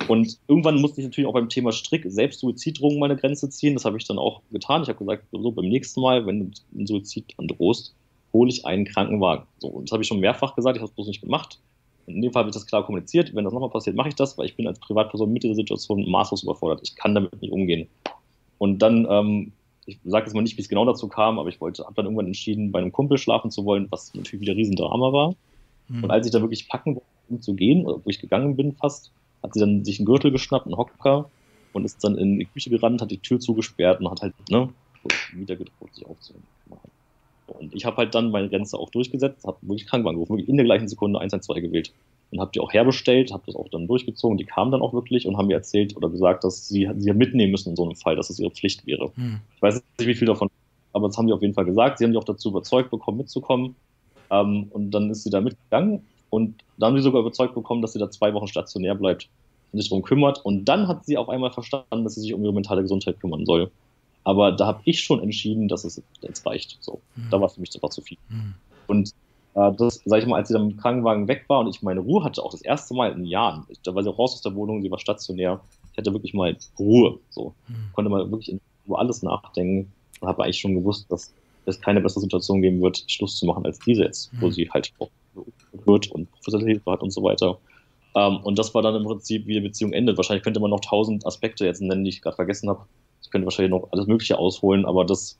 und irgendwann musste ich natürlich auch beim Thema Strick selbst Suiziddrohungen meine Grenze ziehen. Das habe ich dann auch getan. Ich habe gesagt, so beim nächsten Mal, wenn du einen Suizid androhst, hole ich einen Krankenwagen. So, und das habe ich schon mehrfach gesagt, ich habe es bloß nicht gemacht. Und in dem Fall habe ich das klar kommuniziert. Wenn das nochmal passiert, mache ich das, weil ich bin als Privatperson mit dieser Situation maßlos überfordert. Ich kann damit nicht umgehen. Und dann, ähm, ich sage jetzt mal nicht, wie es genau dazu kam, aber ich wollte, habe dann irgendwann entschieden, bei einem Kumpel schlafen zu wollen, was natürlich wieder ein Riesendrama war. Mhm. Und als ich da wirklich packen wollte, um zu gehen, wo ich gegangen bin fast, hat sie dann sich einen Gürtel geschnappt, einen Hocker und ist dann in die Küche gerannt, hat die Tür zugesperrt und hat halt ne, wieder gedroht, sich aufzunehmen. Und ich habe halt dann meine Grenze auch durchgesetzt, habe wirklich Krankenwagen gerufen, wirklich in der gleichen Sekunde 112 gewählt und habe die auch herbestellt, habe das auch dann durchgezogen. Die kamen dann auch wirklich und haben mir erzählt oder gesagt, dass sie sie mitnehmen müssen in so einem Fall, dass es ihre Pflicht wäre. Hm. Ich weiß nicht, wie viel davon, aber das haben die auf jeden Fall gesagt. Sie haben die auch dazu überzeugt bekommen, mitzukommen. Ähm, und dann ist sie da mitgegangen und dann haben sie sogar überzeugt bekommen, dass sie da zwei Wochen stationär bleibt und sich darum kümmert. Und dann hat sie auf einmal verstanden, dass sie sich um ihre mentale Gesundheit kümmern soll. Aber da habe ich schon entschieden, dass es jetzt reicht. So, mhm. da war für mich einfach zu viel. Mhm. Und äh, das, sag ich mal, als sie dann im Krankenwagen weg war und ich meine Ruhe hatte, auch das erste Mal in Jahren, da war sie raus aus der Wohnung, sie war stationär, ich hatte wirklich mal Ruhe. So, mhm. konnte mal wirklich über alles nachdenken und habe eigentlich schon gewusst, dass es keine bessere Situation geben wird, Schluss zu machen als diese jetzt, wo mhm. sie halt auch wird und professionelle Hilfe hat und so weiter. Ähm, und das war dann im Prinzip, wie die Beziehung endet. Wahrscheinlich könnte man noch tausend Aspekte jetzt nennen, die ich gerade vergessen habe. Ich könnte wahrscheinlich noch alles Mögliche ausholen, aber das,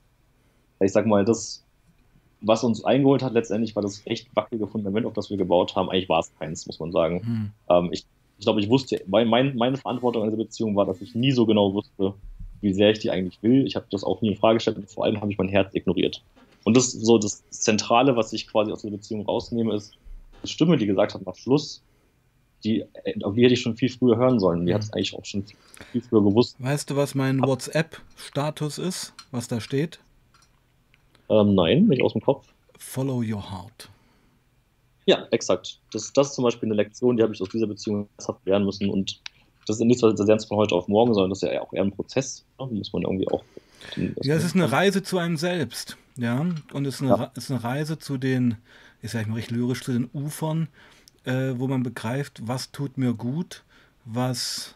ich sag mal, das, was uns eingeholt hat letztendlich, war das echt wackelige Fundament, auf das wir gebaut haben. Eigentlich war es keins, muss man sagen. Hm. Ähm, ich ich glaube, ich wusste, mein, meine Verantwortung in dieser Beziehung war, dass ich nie so genau wusste, wie sehr ich die eigentlich will. Ich habe das auch nie in Frage gestellt und vor allem habe ich mein Herz ignoriert. Und das so das Zentrale, was ich quasi aus der Beziehung rausnehme, ist die Stimme, die gesagt hat nach Schluss, die, auf die hätte ich schon viel früher hören sollen. Die hat es eigentlich auch schon viel, viel, früher gewusst. Weißt du, was mein WhatsApp-Status ist, was da steht? Ähm, nein, nicht aus dem Kopf. Follow your heart. Ja, exakt. Das, das ist zum Beispiel eine Lektion, die habe ich aus dieser Beziehung lernen müssen. Und das ist nicht so, das lernst von heute auf morgen, sondern das ist ja auch eher ein Prozess. Da muss man irgendwie auch. Ja, es ist eine Reise zu einem selbst. Ja, und es ist eine, ja. ist eine Reise zu den, ich sage mal recht lyrisch, zu den Ufern, äh, wo man begreift, was tut mir gut, was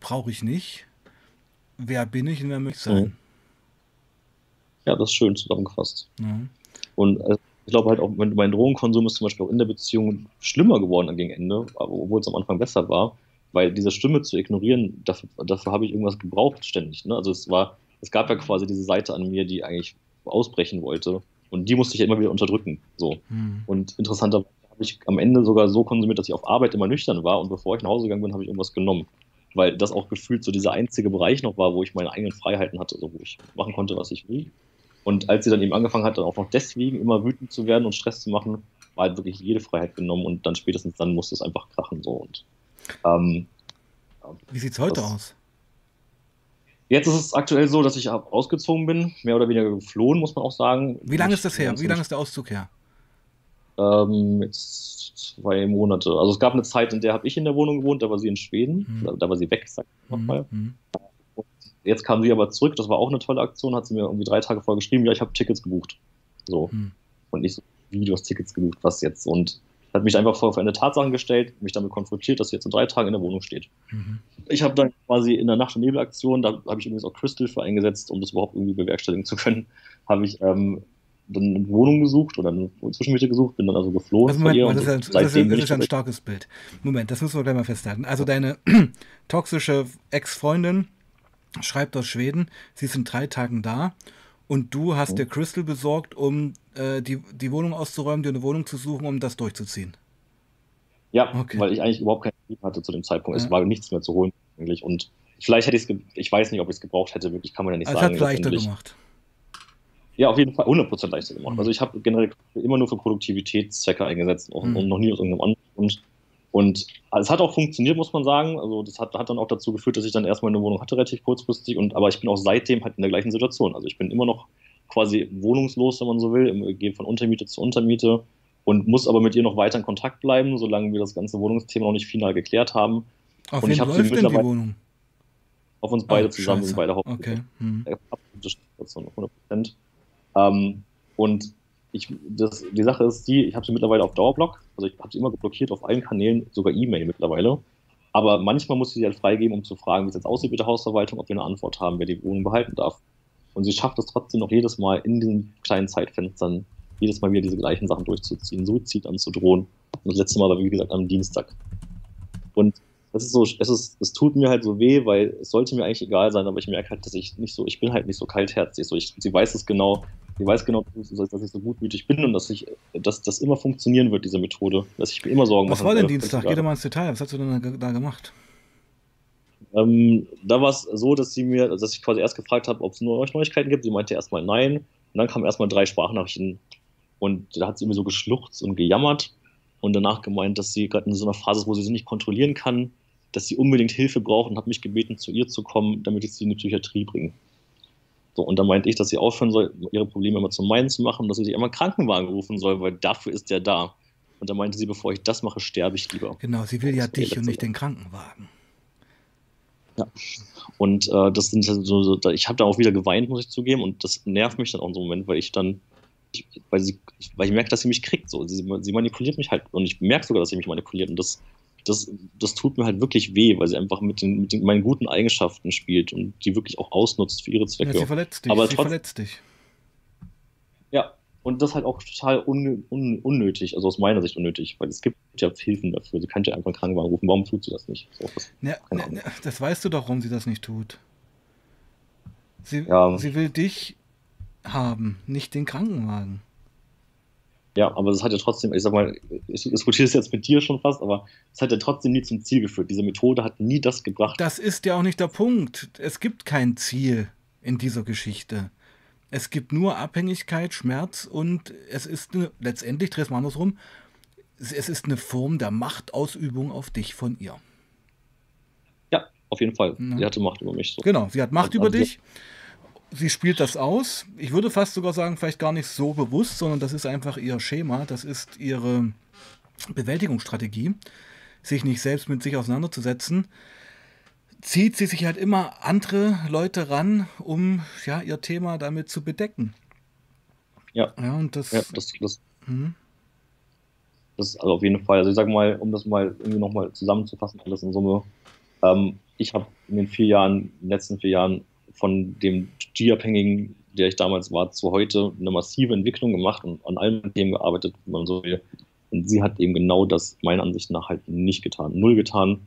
brauche ich nicht, wer bin ich und wer möchte ich sein. Ja, das ist schön zusammengefasst. Ja. Und äh, ich glaube halt auch, mein Drogenkonsum ist zum Beispiel auch in der Beziehung schlimmer geworden gegen Ende, obwohl es am Anfang besser war, weil diese Stimme zu ignorieren, dafür, dafür habe ich irgendwas gebraucht ständig. Ne? Also es war, es gab ja quasi diese Seite an mir, die eigentlich ausbrechen wollte. Und die musste ich ja immer wieder unterdrücken. So. Hm. Und interessanterweise habe ich am Ende sogar so konsumiert, dass ich auf Arbeit immer nüchtern war und bevor ich nach Hause gegangen bin, habe ich irgendwas genommen. Weil das auch gefühlt so dieser einzige Bereich noch war, wo ich meine eigenen Freiheiten hatte, also wo ich machen konnte, was ich will. Und als sie dann eben angefangen hat, dann auch noch deswegen immer wütend zu werden und Stress zu machen, war halt wirklich jede Freiheit genommen und dann spätestens dann musste es einfach krachen so. Und, ähm, Wie sieht's heute das, aus? Jetzt ist es aktuell so, dass ich ausgezogen bin, mehr oder weniger geflohen, muss man auch sagen. Wie lange ist das her? Wie lange ist der Auszug her? Ähm, jetzt zwei Monate. Also es gab eine Zeit, in der habe ich in der Wohnung gewohnt, da war sie in Schweden, mhm. da war sie weg, sag ich nochmal. Mhm. Jetzt kam sie aber zurück, das war auch eine tolle Aktion, hat sie mir irgendwie drei Tage vorher geschrieben, ja, ich habe Tickets gebucht. So. Mhm. Und nicht so, wie du hast Tickets gebucht, was jetzt? Und hat mich einfach vor eine Tatsache gestellt, mich damit konfrontiert, dass sie jetzt in drei Tagen in der Wohnung steht. Mhm. Ich habe dann quasi in der Nacht- und Nebelaktion, da habe ich übrigens auch Crystal für eingesetzt, um das überhaupt irgendwie bewerkstelligen zu können, habe ich ähm, dann eine Wohnung gesucht oder eine Zwischenmiete gesucht, bin dann also geflohen. Also Moment, Moment, das, ist ein, das, ist, das ist ein starkes Bild. Moment, das müssen wir gleich mal festhalten. Also deine toxische Ex-Freundin schreibt aus Schweden, sie sind drei Tagen da und du hast oh. dir Crystal besorgt, um äh, die, die Wohnung auszuräumen, dir eine Wohnung zu suchen, um das durchzuziehen. Ja, okay. weil ich eigentlich überhaupt keinen Lieb hatte zu dem Zeitpunkt. Ja. Es war nichts mehr zu holen eigentlich und vielleicht hätte ich es, ich weiß nicht, ob ich es gebraucht hätte, wirklich kann man ja nicht also sagen. Es hat leichter gemacht. Ja, auf jeden Fall 100% leichter gemacht. Mhm. Also ich habe generell immer nur für Produktivitätszwecke eingesetzt und mhm. noch nie aus irgendeinem anderen Grund. Und es hat auch funktioniert, muss man sagen. Also das hat, hat, dann auch dazu geführt, dass ich dann erstmal eine Wohnung hatte, relativ kurzfristig. Und, aber ich bin auch seitdem halt in der gleichen Situation. Also ich bin immer noch quasi wohnungslos, wenn man so will. Gehe von Untermiete zu Untermiete und muss aber mit ihr noch weiter in Kontakt bleiben, solange wir das ganze Wohnungsthema noch nicht final geklärt haben. Auf und ich läuft denn die Wohnung? Auf uns beide oh, zusammen, beide Hauptsächlich. Okay. Hm. 100%. Ähm, und ich, das, die Sache ist die, ich habe sie mittlerweile auf Dauerblock, also ich habe sie immer geblockiert auf allen Kanälen, sogar E-Mail mittlerweile. Aber manchmal muss ich sie halt freigeben, um zu fragen, wie es jetzt aussieht mit der Hausverwaltung, ob wir eine Antwort haben, wer die Wohnung behalten darf. Und sie schafft es trotzdem noch jedes Mal in diesen kleinen Zeitfenstern, jedes Mal wieder diese gleichen Sachen durchzuziehen, Suizid anzudrohen. Und das letzte Mal war, wie gesagt, am Dienstag. Und das ist so, es ist, es tut mir halt so weh, weil es sollte mir eigentlich egal sein, aber ich merke halt, dass ich nicht so, ich bin halt nicht so kaltherzig. So, ich, sie weiß es genau, sie weiß genau, dass ich so gutmütig bin und dass ich, dass das immer funktionieren wird, diese Methode. Dass ich mir immer Sorgen mache. Was war denn Dienstag? Geh doch mal ins Detail. Was hast du denn da gemacht? Ähm, da war es so, dass sie mir, dass ich quasi erst gefragt habe, ob es nur Neuigkeiten gibt. Sie meinte erstmal nein. Und dann kamen erstmal drei Sprachnachrichten. Und da hat sie mir so geschluchzt und gejammert und danach gemeint, dass sie gerade in so einer Phase ist, wo sie sich nicht kontrollieren kann dass sie unbedingt Hilfe braucht und hat mich gebeten, zu ihr zu kommen, damit ich sie in die Psychiatrie bringe. So, und dann meinte ich, dass sie aufhören soll, ihre Probleme immer zu meinen zu machen, dass sie sich einmal Krankenwagen rufen soll, weil dafür ist der da. Und dann meinte sie, bevor ich das mache, sterbe ich lieber. Genau, sie will ja dich und nicht den Krankenwagen. Ja. Und äh, das sind so, so ich habe da auch wieder geweint, muss ich zugeben, und das nervt mich dann auch in so einem Moment, weil ich dann, ich, weil, sie, weil ich merke, dass sie mich kriegt. So. Sie, sie manipuliert mich halt und ich merke sogar, dass sie mich manipuliert. Und das, das, das tut mir halt wirklich weh, weil sie einfach mit, den, mit den, meinen guten Eigenschaften spielt und die wirklich auch ausnutzt für ihre Zwecke. Ja, sie verletzt dich. Aber sie trotz, verletzt dich. Ja, und das halt auch total un, un, unnötig, also aus meiner Sicht unnötig, weil es gibt ja Hilfen dafür. Sie könnte ja einfach einen Krankenwagen rufen. Warum tut sie das nicht? Das, ja, ja, das weißt du doch, warum sie das nicht tut. Sie, ja. sie will dich haben, nicht den Krankenwagen. Ja, aber das hat ja trotzdem, ich sag mal, ich diskutiere es jetzt mit dir schon fast, aber es hat ja trotzdem nie zum Ziel geführt. Diese Methode hat nie das gebracht. Das ist ja auch nicht der Punkt. Es gibt kein Ziel in dieser Geschichte. Es gibt nur Abhängigkeit, Schmerz und es ist eine, letztendlich, dreh es mal andersrum, es ist eine Form der Machtausübung auf dich von ihr. Ja, auf jeden Fall. Ja. Sie hatte Macht über mich. So. Genau, sie hat Macht also, über dich sie spielt das aus. Ich würde fast sogar sagen, vielleicht gar nicht so bewusst, sondern das ist einfach ihr Schema, das ist ihre Bewältigungsstrategie, sich nicht selbst mit sich auseinanderzusetzen. Zieht sie sich halt immer andere Leute ran, um ja, ihr Thema damit zu bedecken. Ja. Ja, und das. Ja, das, das, hm? das ist also auf jeden Fall. Also, ich sag mal, um das mal irgendwie nochmal zusammenzufassen, alles in Summe. Ähm, ich habe in den vier Jahren, in den letzten vier Jahren von dem G-Abhängigen, der ich damals war, zu heute eine massive Entwicklung gemacht und an allen Themen gearbeitet, wenn man so will. Und sie hat eben genau das meiner Ansicht nach halt nicht getan, null getan.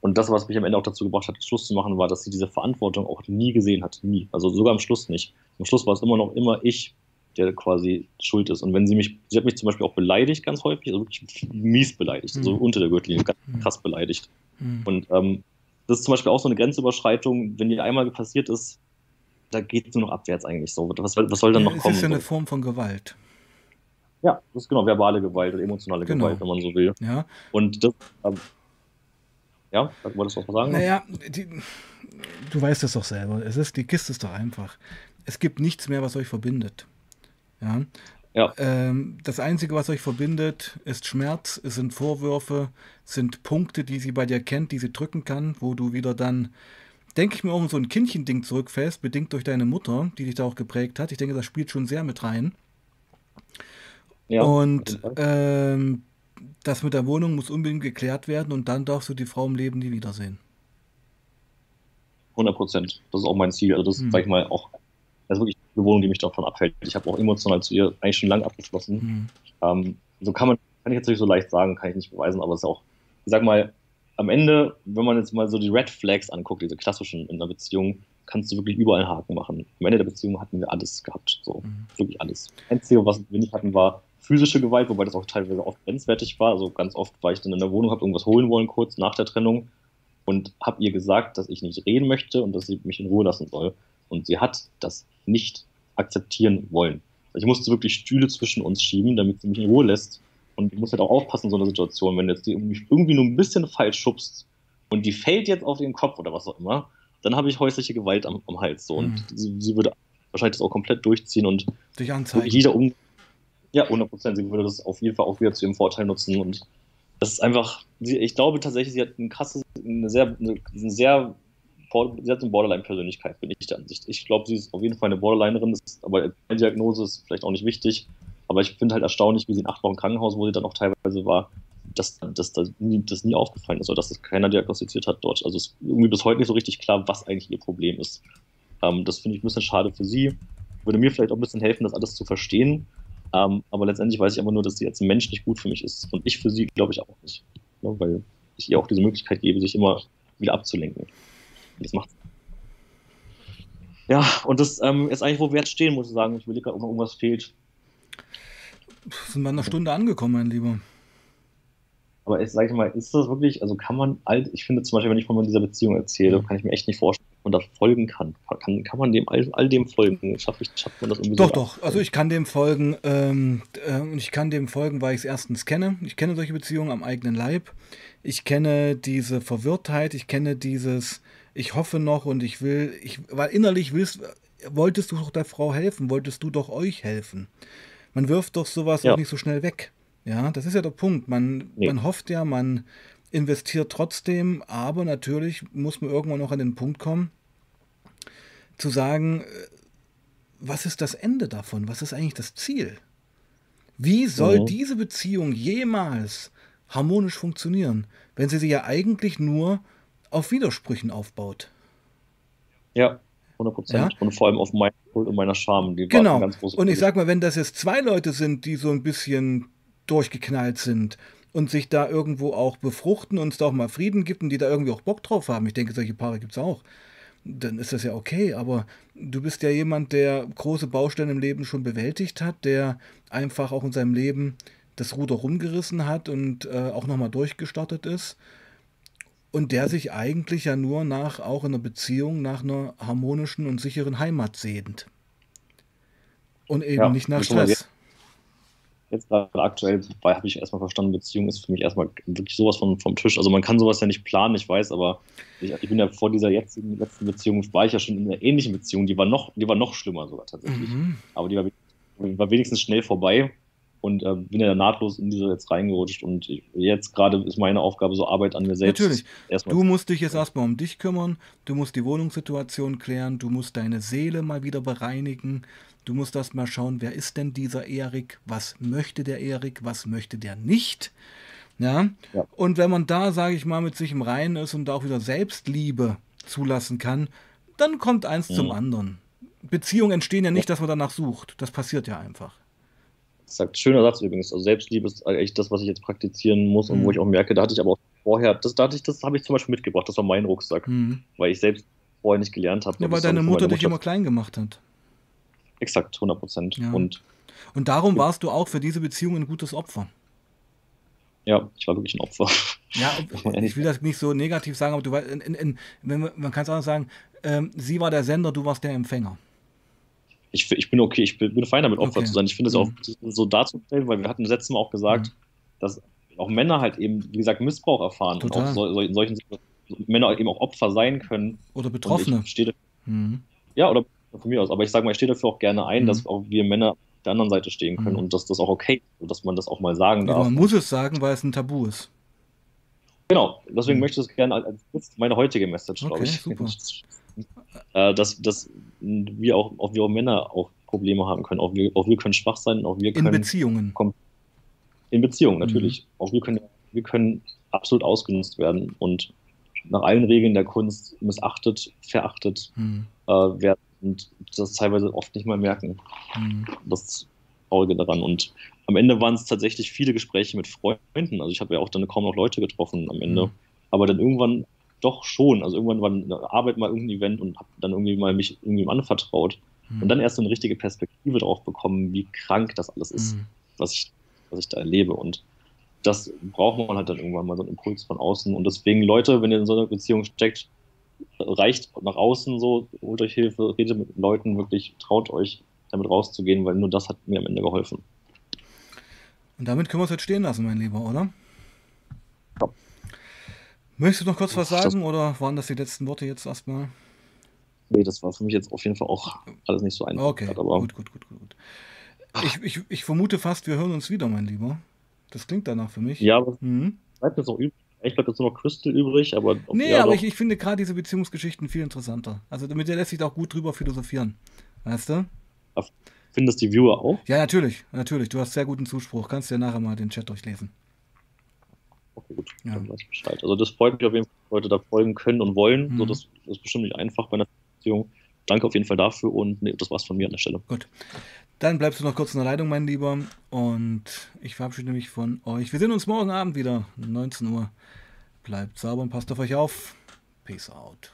Und das, was mich am Ende auch dazu gebracht hat, Schluss zu machen, war, dass sie diese Verantwortung auch nie gesehen hat. Nie. Also sogar am Schluss nicht. Am Schluss war es immer noch immer ich, der quasi schuld ist. Und wenn sie mich, sie hat mich zum Beispiel auch beleidigt ganz häufig, also wirklich mies beleidigt, mhm. also unter der Gürtellinie, ganz mhm. krass beleidigt. Mhm. Und ähm, das ist zum Beispiel auch so eine Grenzüberschreitung, wenn die einmal passiert ist, da geht es nur noch abwärts eigentlich so. Was, was soll dann noch es kommen? Das ist ja eine Form von Gewalt. Ja, das ist genau verbale Gewalt oder emotionale genau. Gewalt, wenn man so will. Ja. Und das, ähm, ja, wolltest du was sagen? Naja, die, du weißt es doch selber. Es ist, die Kiste ist doch einfach. Es gibt nichts mehr, was euch verbindet. Ja. Ja. Ähm, das Einzige, was euch verbindet, ist Schmerz, es sind Vorwürfe, sind Punkte, die sie bei dir kennt, die sie drücken kann, wo du wieder dann, denke ich mir, auch so ein Kindchending zurückfällst, bedingt durch deine Mutter, die dich da auch geprägt hat. Ich denke, das spielt schon sehr mit rein. Ja, und ähm, das mit der Wohnung muss unbedingt geklärt werden und dann darfst du die Frau im Leben nie wiedersehen. 100 Prozent. Das ist auch mein Ziel. Also, das hm. ist, sag ich mal, auch das ist wirklich eine Wohnung, die mich davon abhält. Ich habe auch emotional zu ihr eigentlich schon lange abgeschlossen. Mhm. Ähm, so kann man, kann ich jetzt nicht so leicht sagen, kann ich nicht beweisen, aber es ist auch, ich sag mal, am Ende, wenn man jetzt mal so die Red Flags anguckt, diese klassischen in einer Beziehung, kannst du wirklich überall einen Haken machen. Am Ende der Beziehung hatten wir alles gehabt. So, mhm. wirklich alles. Das Einzige, was wir nicht hatten, war physische Gewalt, wobei das auch teilweise oft grenzwertig war. Also ganz oft war ich dann in der Wohnung, habe irgendwas holen wollen, kurz nach der Trennung und habe ihr gesagt, dass ich nicht reden möchte und dass sie mich in Ruhe lassen soll. Und sie hat das nicht akzeptieren wollen. Ich musste wirklich Stühle zwischen uns schieben, damit sie mich in Ruhe lässt. Und ich muss halt auch aufpassen in so einer Situation, wenn jetzt die irgendwie nur ein bisschen falsch schubst und die fällt jetzt auf den Kopf oder was auch immer, dann habe ich häusliche Gewalt am, am Hals. So. Und mhm. sie, sie, würde wahrscheinlich das auch komplett durchziehen und Dich anzeigen. jeder um. Ja, 100 Prozent. Sie würde das auf jeden Fall auch wieder zu ihrem Vorteil nutzen. Und das ist einfach, ich glaube tatsächlich, sie hat ein krasses, eine sehr, eine, eine sehr sie hat eine Borderline-Persönlichkeit, bin ich der Ansicht. Ich glaube, sie ist auf jeden Fall eine Borderlinerin, aber eine Diagnose ist vielleicht auch nicht wichtig. Aber ich finde halt erstaunlich, wie sie in acht Wochen Krankenhaus, wo sie dann auch teilweise war, dass, dass, dass nie, das nie aufgefallen ist oder dass das keiner diagnostiziert hat dort. Also es ist irgendwie bis heute nicht so richtig klar, was eigentlich ihr Problem ist. Ähm, das finde ich ein bisschen schade für sie. Würde mir vielleicht auch ein bisschen helfen, das alles zu verstehen. Ähm, aber letztendlich weiß ich aber nur, dass sie als Mensch nicht gut für mich ist. Und ich für sie glaube ich auch nicht. Ja, weil ich ihr auch diese Möglichkeit gebe, sich immer wieder abzulenken. Das macht Ja, und das ähm, ist eigentlich, wo wir jetzt stehen, muss ich sagen. Ich will gerade, ob noch irgendwas fehlt. Sind wir in einer Stunde angekommen, mein Lieber. Aber ich sage mal, ist das wirklich, also kann man all, ich finde zum Beispiel, wenn ich von dieser Beziehung erzähle, kann ich mir echt nicht vorstellen, dass man da folgen kann. Kann, kann man dem all, all dem folgen? Schafft, schafft man das irgendwie Doch, so doch. Also ich kann dem folgen, ähm, äh, ich kann dem folgen, weil ich es erstens kenne. Ich kenne solche Beziehungen am eigenen Leib. Ich kenne diese Verwirrtheit, ich kenne dieses, ich hoffe noch und ich will, ich, weil innerlich willst, wolltest du doch der Frau helfen, wolltest du doch euch helfen. Man wirft doch sowas ja. auch nicht so schnell weg. Ja, das ist ja der Punkt. Man, nee. man hofft ja, man investiert trotzdem, aber natürlich muss man irgendwann noch an den Punkt kommen, zu sagen, äh, was ist das Ende davon? Was ist eigentlich das Ziel? Wie soll mhm. diese Beziehung jemals harmonisch funktionieren, wenn sie sich ja eigentlich nur auf Widersprüchen aufbaut. Ja, 100 Prozent. Ja? Und vor allem auf meiner Schuld und meiner Scham. Die genau. und ich sag mal, wenn das jetzt zwei Leute sind, die so ein bisschen durchgeknallt sind und sich da irgendwo auch befruchten und es da auch mal Frieden gibt und die da irgendwie auch Bock drauf haben, ich denke, solche Paare gibt es auch, dann ist das ja okay. Aber du bist ja jemand, der große Baustellen im Leben schon bewältigt hat, der einfach auch in seinem Leben das Ruder rumgerissen hat und äh, auch nochmal durchgestartet ist. Und der sich eigentlich ja nur nach, auch in einer Beziehung, nach einer harmonischen und sicheren Heimat sehnt. Und eben ja, nicht nach Stress jetzt gerade aktuell habe ich erstmal verstanden, Beziehung ist für mich erstmal wirklich sowas von, vom Tisch. Also man kann sowas ja nicht planen, ich weiß, aber ich, ich bin ja vor dieser jetzigen letzten Beziehung, war ich ja schon in einer ähnlichen Beziehung, die war noch, die war noch schlimmer sogar tatsächlich. Mhm. Aber die war, war, wenigstens schnell vorbei und äh, bin ja nahtlos in diese jetzt reingerutscht und ich, jetzt gerade ist meine Aufgabe so Arbeit an mir selbst. Natürlich. Erstmal du musst dich jetzt erstmal um dich kümmern, du musst die Wohnungssituation klären, du musst deine Seele mal wieder bereinigen, Du musst erst mal schauen, wer ist denn dieser Erik? Was möchte der Erik? Was möchte der nicht? Ja? ja. Und wenn man da, sage ich mal, mit sich im Reinen ist und auch wieder Selbstliebe zulassen kann, dann kommt eins ja. zum mhm. anderen. Beziehungen entstehen ja nicht, dass man danach sucht. Das passiert ja einfach. Sagt schöner Satz übrigens. Also Selbstliebe ist eigentlich das, was ich jetzt praktizieren muss und mhm. wo ich auch merke, da hatte ich aber auch vorher, das, da ich, das habe ich zum Beispiel mitgebracht, das war mein Rucksack, mhm. weil ich selbst vorher nicht gelernt habe. Ja, weil deine Mutter dich immer klein gemacht hat. Exakt, 100 Prozent. Ja. Und, und darum warst du auch für diese Beziehung ein gutes Opfer. Ja, ich war wirklich ein Opfer. Ja, ich will das nicht so negativ sagen, aber du weißt, in, in, in, man, man kann es auch sagen, ähm, sie war der Sender, du warst der Empfänger. Ich, ich bin okay, ich bin, fein damit, Opfer okay. zu sein. Ich finde es mhm. auch so darzustellen, weil wir hatten letztes Mal auch gesagt, mhm. dass auch Männer halt eben, wie gesagt, Missbrauch erfahren Total. und auch so, so, in solchen Situationen Männer eben auch Opfer sein können. Oder Betroffene. Stehe, mhm. Ja, oder von mir aus. Aber ich sage mal, ich stehe dafür auch gerne ein, mhm. dass auch wir Männer auf der anderen Seite stehen können mhm. und dass das auch okay ist, dass man das auch mal sagen darf. Ja, man muss es sagen, weil es ein Tabu ist. Genau, deswegen mhm. möchte ich es gerne als, als meine heutige Message, okay, glaube ich. Super. äh, dass, dass wir auch, auch wir auch Männer auch Probleme haben können. Auch wir, auch wir können schwach sein, auch wir können. In Beziehungen. In Beziehungen, natürlich. Mhm. Auch wir können, wir können absolut ausgenutzt werden und nach allen Regeln der Kunst missachtet, verachtet mhm. äh, werden und das teilweise oft nicht mal merken. Mhm. Das Traurige daran. Und am Ende waren es tatsächlich viele Gespräche mit Freunden. Also ich habe ja auch dann kaum noch Leute getroffen am Ende. Mhm. Aber dann irgendwann doch schon. Also irgendwann war eine Arbeit mal irgendein Event und habe dann irgendwie mal mich irgendjemandem anvertraut. Mhm. Und dann erst so eine richtige Perspektive drauf bekommen, wie krank das alles ist, mhm. was, ich, was ich da erlebe. Und das braucht man halt dann irgendwann mal so einen Impuls von außen. Und deswegen, Leute, wenn ihr in so einer Beziehung steckt, reicht nach außen so, holt euch Hilfe, redet mit Leuten, wirklich traut euch, damit rauszugehen, weil nur das hat mir am Ende geholfen. Und damit können wir es jetzt stehen lassen, mein Lieber, oder? Möchtest du noch kurz was sagen oder waren das die letzten Worte jetzt erstmal? Nee, das war für mich jetzt auf jeden Fall auch alles nicht so einfach. Okay, grad, aber gut, gut, gut, gut. Ich, ich, ich vermute fast, wir hören uns wieder, mein Lieber. Das klingt danach für mich. Ja, aber mhm. bleibt jetzt auch übrig. Ich glaube, jetzt nur noch Crystal übrig, aber. Nee, aber ich, ich finde gerade diese Beziehungsgeschichten viel interessanter. Also damit lässt sich da auch gut drüber philosophieren. Weißt du? Findest die Viewer auch? Ja, natürlich, natürlich. Du hast sehr guten Zuspruch. Kannst ja nachher mal den Chat durchlesen. Okay, gut. Ja. Dann weiß ich Bescheid. Also das freut mich auf jeden Fall, dass Leute da folgen können und wollen. Mhm. So, das, das ist bestimmt nicht einfach bei einer Beziehung. Danke auf jeden Fall dafür und nee, das war's von mir an der Stelle. Gut. Dann bleibst du noch kurz in der Leitung, mein Lieber. Und ich verabschiede mich von euch. Wir sehen uns morgen Abend wieder, 19 Uhr. Bleibt sauber und passt auf euch auf. Peace out.